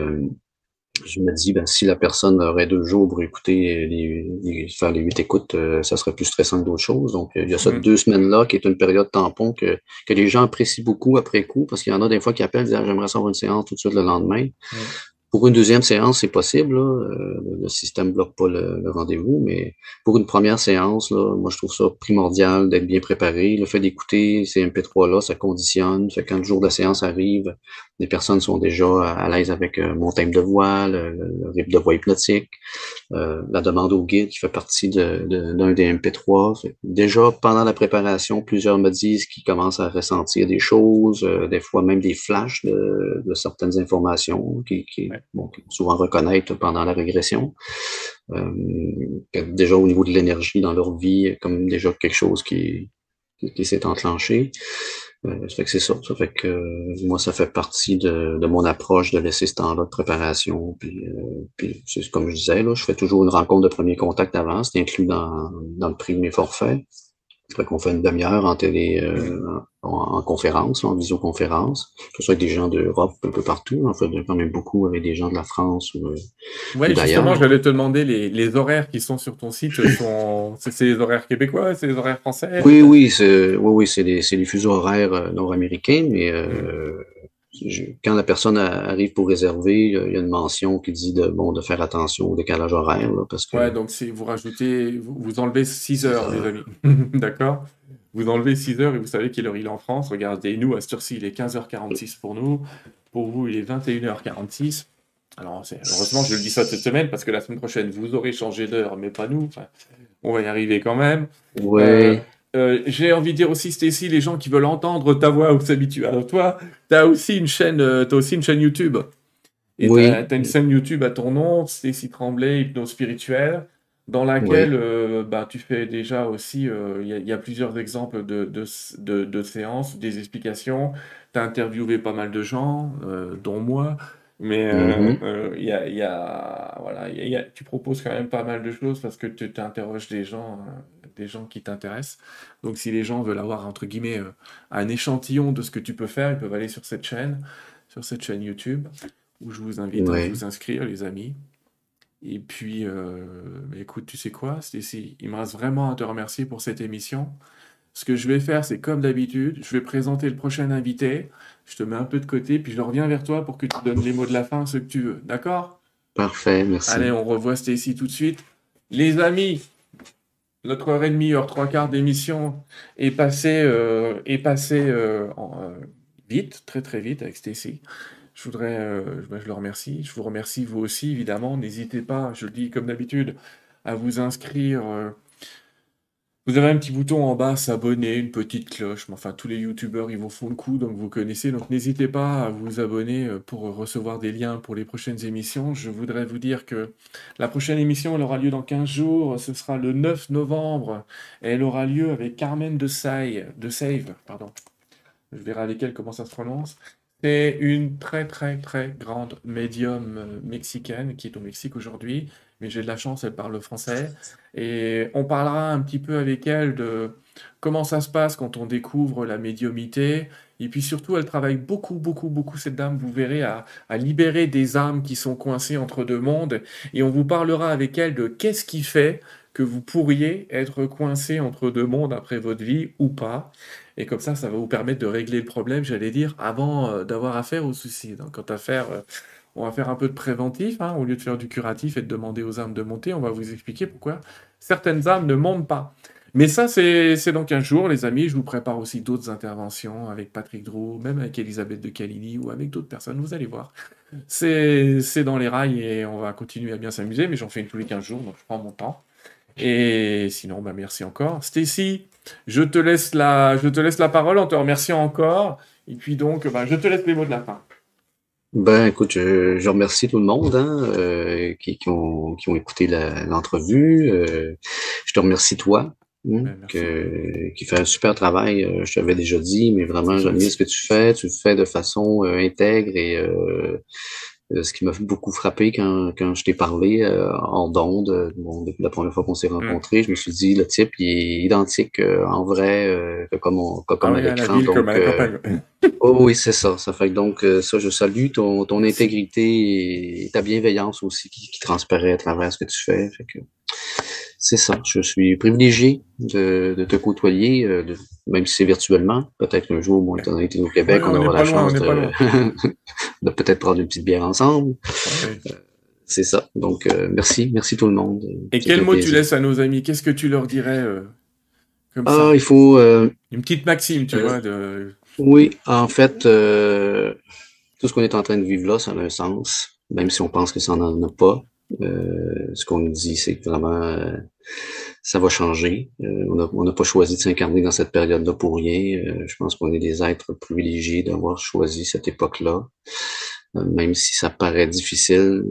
je me dis, ben, si la personne aurait deux jours pour écouter, les, faire les huit écoutes, euh, ça serait plus stressant que d'autres choses. Donc, il y a ça mm. deux semaines-là qui est une période tampon que, que les gens apprécient beaucoup après coup, parce qu'il y en a des fois qui appellent, disent, ah, j'aimerais savoir une séance tout de suite le lendemain. Mm. Pour une deuxième séance, c'est possible. Euh, le système ne bloque pas le, rendez-vous, mais pour une première séance, là, moi, je trouve ça primordial d'être bien préparé. Le fait d'écouter ces MP3-là, ça conditionne. Fait quand le jour de la séance arrive, les personnes sont déjà à, l'aise avec euh, mon thème de voix, le, rythme de voix hypnotique, euh, la demande au guide qui fait partie d'un de, des MP3. déjà, pendant la préparation, plusieurs me disent qu'ils commencent à ressentir des choses, des fois même des flashs de, certaines informations qui, qui bon, souvent reconnaître pendant la régression. Euh, déjà au niveau de l'énergie dans leur vie, comme déjà quelque chose qui, qui, s'est enclenché. Fait que c'est ça. Ça fait que euh, moi, ça fait partie de, de, mon approche de laisser ce temps-là de préparation. Puis, euh, puis c'est comme je disais, là, je fais toujours une rencontre de premier contact avant. C'est inclus dans, dans le prix de mes forfaits. Fait qu'on fait une demi-heure en télé, euh, en, conférence, en visioconférence, que ce soit avec des gens d'Europe un peu partout. En fait, quand même beaucoup avec des gens de la France ou, euh, ouais, justement, j'allais te demander les, les, horaires qui sont sur ton site. Sont... c'est les horaires québécois, c'est les horaires français? Oui, oui, c'est oui, oui, c'est les, fuseaux horaires euh, nord-américains, mais euh, quand la personne arrive pour réserver, il y a une mention qui dit de, bon, de faire attention au décalage horaire. parce que... Ouais, donc si vous rajoutez, vous, enlevez 6 heures, les amis. D'accord? Vous enlevez 6 heures et vous savez quelle heure il est en France. Regardez, nous, à cette heure-ci, il est 15h46 pour nous. Pour vous, il est 21h46. Alors, heureusement, je le dis ça cette semaine parce que la semaine prochaine, vous aurez changé d'heure, mais pas nous. Enfin, on va y arriver quand même. Ouais. Euh, euh, j'ai envie de dire aussi, Stacy, les gens qui veulent entendre ta voix ou s'habituer à toi, tu as aussi une chaîne, euh, as aussi une chaîne YouTube. Et tu as, une chaîne YouTube à ton nom, Stacy Tremblay, Hypnose Spirituelle, dans laquelle euh, bah, tu fais déjà aussi, il y, a plusieurs exemples de, de, de, séances, des explications. Tu as interviewé pas mal de gens, dont moi. Mais il y a, y a, voilà, tu proposes quand même pas mal de choses parce que tu interroges des gens des gens qui t'intéressent. Donc si les gens veulent avoir, entre guillemets, euh, un échantillon de ce que tu peux faire, ils peuvent aller sur cette chaîne, sur cette chaîne YouTube, où je vous invite à vous inscrire, les amis. Et puis, euh, écoute, tu sais quoi, Stécie, il me reste vraiment à te remercier pour cette émission. Ce que je vais faire, c'est comme d'habitude, je vais présenter le prochain invité, je te mets un peu de côté, puis je reviens vers toi pour que tu donnes les mots de la fin, ce que tu veux. D'accord? Parfait, merci. Allez, on revoit Stécie tout de suite. Les amis, notre heure et demie, heure trois quarts d'émission est passée, euh, est passé euh, euh, vite, très très vite avec Stacy. Je voudrais, bah, je le remercie. Je vous remercie vous aussi, évidemment. N'hésitez pas, je le dis comme d'habitude, à vous inscrire vous avez un petit bouton en bas, s'abonner, une petite cloche. Mais enfin, tous les youtubeurs, ils vous font le coup, donc vous connaissez. Donc n'hésitez pas à vous abonner euh, pour recevoir des liens pour les prochaines émissions. Je voudrais vous dire que la prochaine émission, aura lieu dans 15 jours. Ce sera le 9 novembre. Elle aura lieu avec Carmen de, de Save. Pardon. Je verrai avec elle comment ça se prononce. C'est une très très très grande médium euh, mexicaine qui est au Mexique aujourd'hui mais j'ai de la chance, elle parle français. Et on parlera un petit peu avec elle de comment ça se passe quand on découvre la médiumité. Et puis surtout, elle travaille beaucoup, beaucoup, beaucoup, cette dame, vous verrez, à, libérer des âmes qui sont coincées entre deux mondes. Et on vous parlera avec elle de qu'est-ce qui fait que vous pourriez être coincé entre deux mondes après votre vie ou pas. Et comme ça, ça va vous permettre de régler le problème, j'allais dire, avant euh, d'avoir affaire au suicide. Donc, quant à faire euh, on va faire un peu de préventif, hein, au lieu de faire du curatif et de demander aux âmes de monter, on va vous expliquer pourquoi certaines âmes ne montent pas. Mais ça, c'est donc un jour, les amis. Je vous prépare aussi d'autres interventions avec Patrick Drou, même avec Elisabeth de Calini ou avec d'autres personnes. Vous allez voir. C'est dans les rails et on va continuer à bien s'amuser, mais j'en fais une tous les 15 jours, donc je prends mon temps. Et sinon, bah, merci encore. Stacy, je te laisse la, je te laisse la parole en te remerciant encore. Et puis donc, bah, je te laisse les mots de la fin. Ben, écoute, je, remercie tout le monde hein, euh, qui, qui, ont, qui ont écouté l'entrevue. Euh, je te remercie toi hein, qui fait un super travail. je t'avais déjà dit, mais vraiment, j'aime bien ce que tu fais. Tu le fais de façon intègre et euh, ce qui m'a beaucoup frappé quand, quand je t'ai parlé euh, en d'onde, euh, bon, depuis la première fois qu'on s'est mm. rencontrés, je me suis dit, le type, il est identique en vrai que comme, on, comme ah à l'écran. Donc, oh, oui, c'est ça. Ça fait que donc, ça, je salue ton, ton intégrité et ta bienveillance aussi qui, qui transparaît à travers ce que tu fais. fait que, c'est ça. Je suis privilégié de, de te côtoyer, euh, de, même si c'est virtuellement. Peut-être qu'un jour, moi, étant été au Québec, on, aura la chance de, de peut-être prendre une petite bière ensemble. Euh, c'est ça. Donc, euh, merci. Merci tout le monde. Et quel mot tu laisses à nos amis? Qu'est-ce que tu leur dirais comme ah, il faut... une petite maxime, tu vois. De... Oui, en fait, tout ce qu'on est en train de vivre là, ça a un sens, même si on pense que ça n'en a pas. Euh, ce qu'on nous dit, c'est vraiment, euh, ça va changer. Euh, on n'a pas choisi de s'incarner dans cette période-là pour rien. je pense qu'on est des êtres privilégiés d'avoir choisi cette époque-là. même si ça paraît difficile,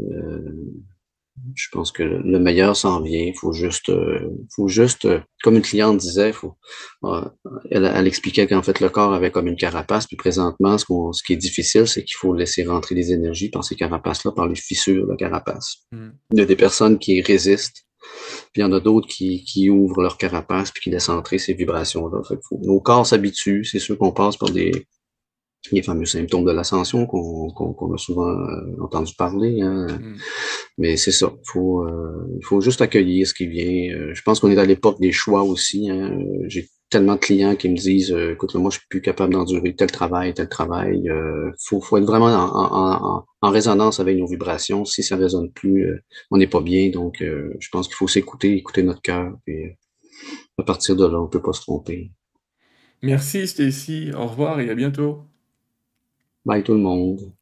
je pense que le meilleur s'en vient. Il faut juste, euh, faut juste, euh, comme une cliente disait, faut, euh, elle, elle, expliquait qu'en fait le corps avait comme une carapace, puis présentement, ce, ce qui est difficile, c'est qu'il faut laisser rentrer les énergies par ces carapaces-là, par les fissures de la carapace. Hmm. Il y a des personnes qui résistent, puis il y en a d'autres qui, qui ouvrent leur carapace puis qui laissent entrer ces vibrations-là. Nos corps s'habituent, c'est sûr qu'on passe par des les fameux symptômes de l'ascension qu'on a souvent euh, entendu parler. Hein. Mm. Mais c'est ça, il faut, euh, faut juste accueillir ce qui vient. Euh, je pense qu'on est à l'époque des choix aussi. Hein. J'ai tellement de clients qui me disent, écoute, moi, je suis plus capable d'endurer tel travail, tel travail. Il faut, faut être vraiment en, en, résonance avec nos vibrations. Si ça ne résonne plus, on n'est pas bien. Donc, je pense qu'il faut s'écouter, écouter notre cœur. Et à partir de là, on ne peut pas se tromper. Merci Stacy, au revoir et à bientôt. Bye tout le monde.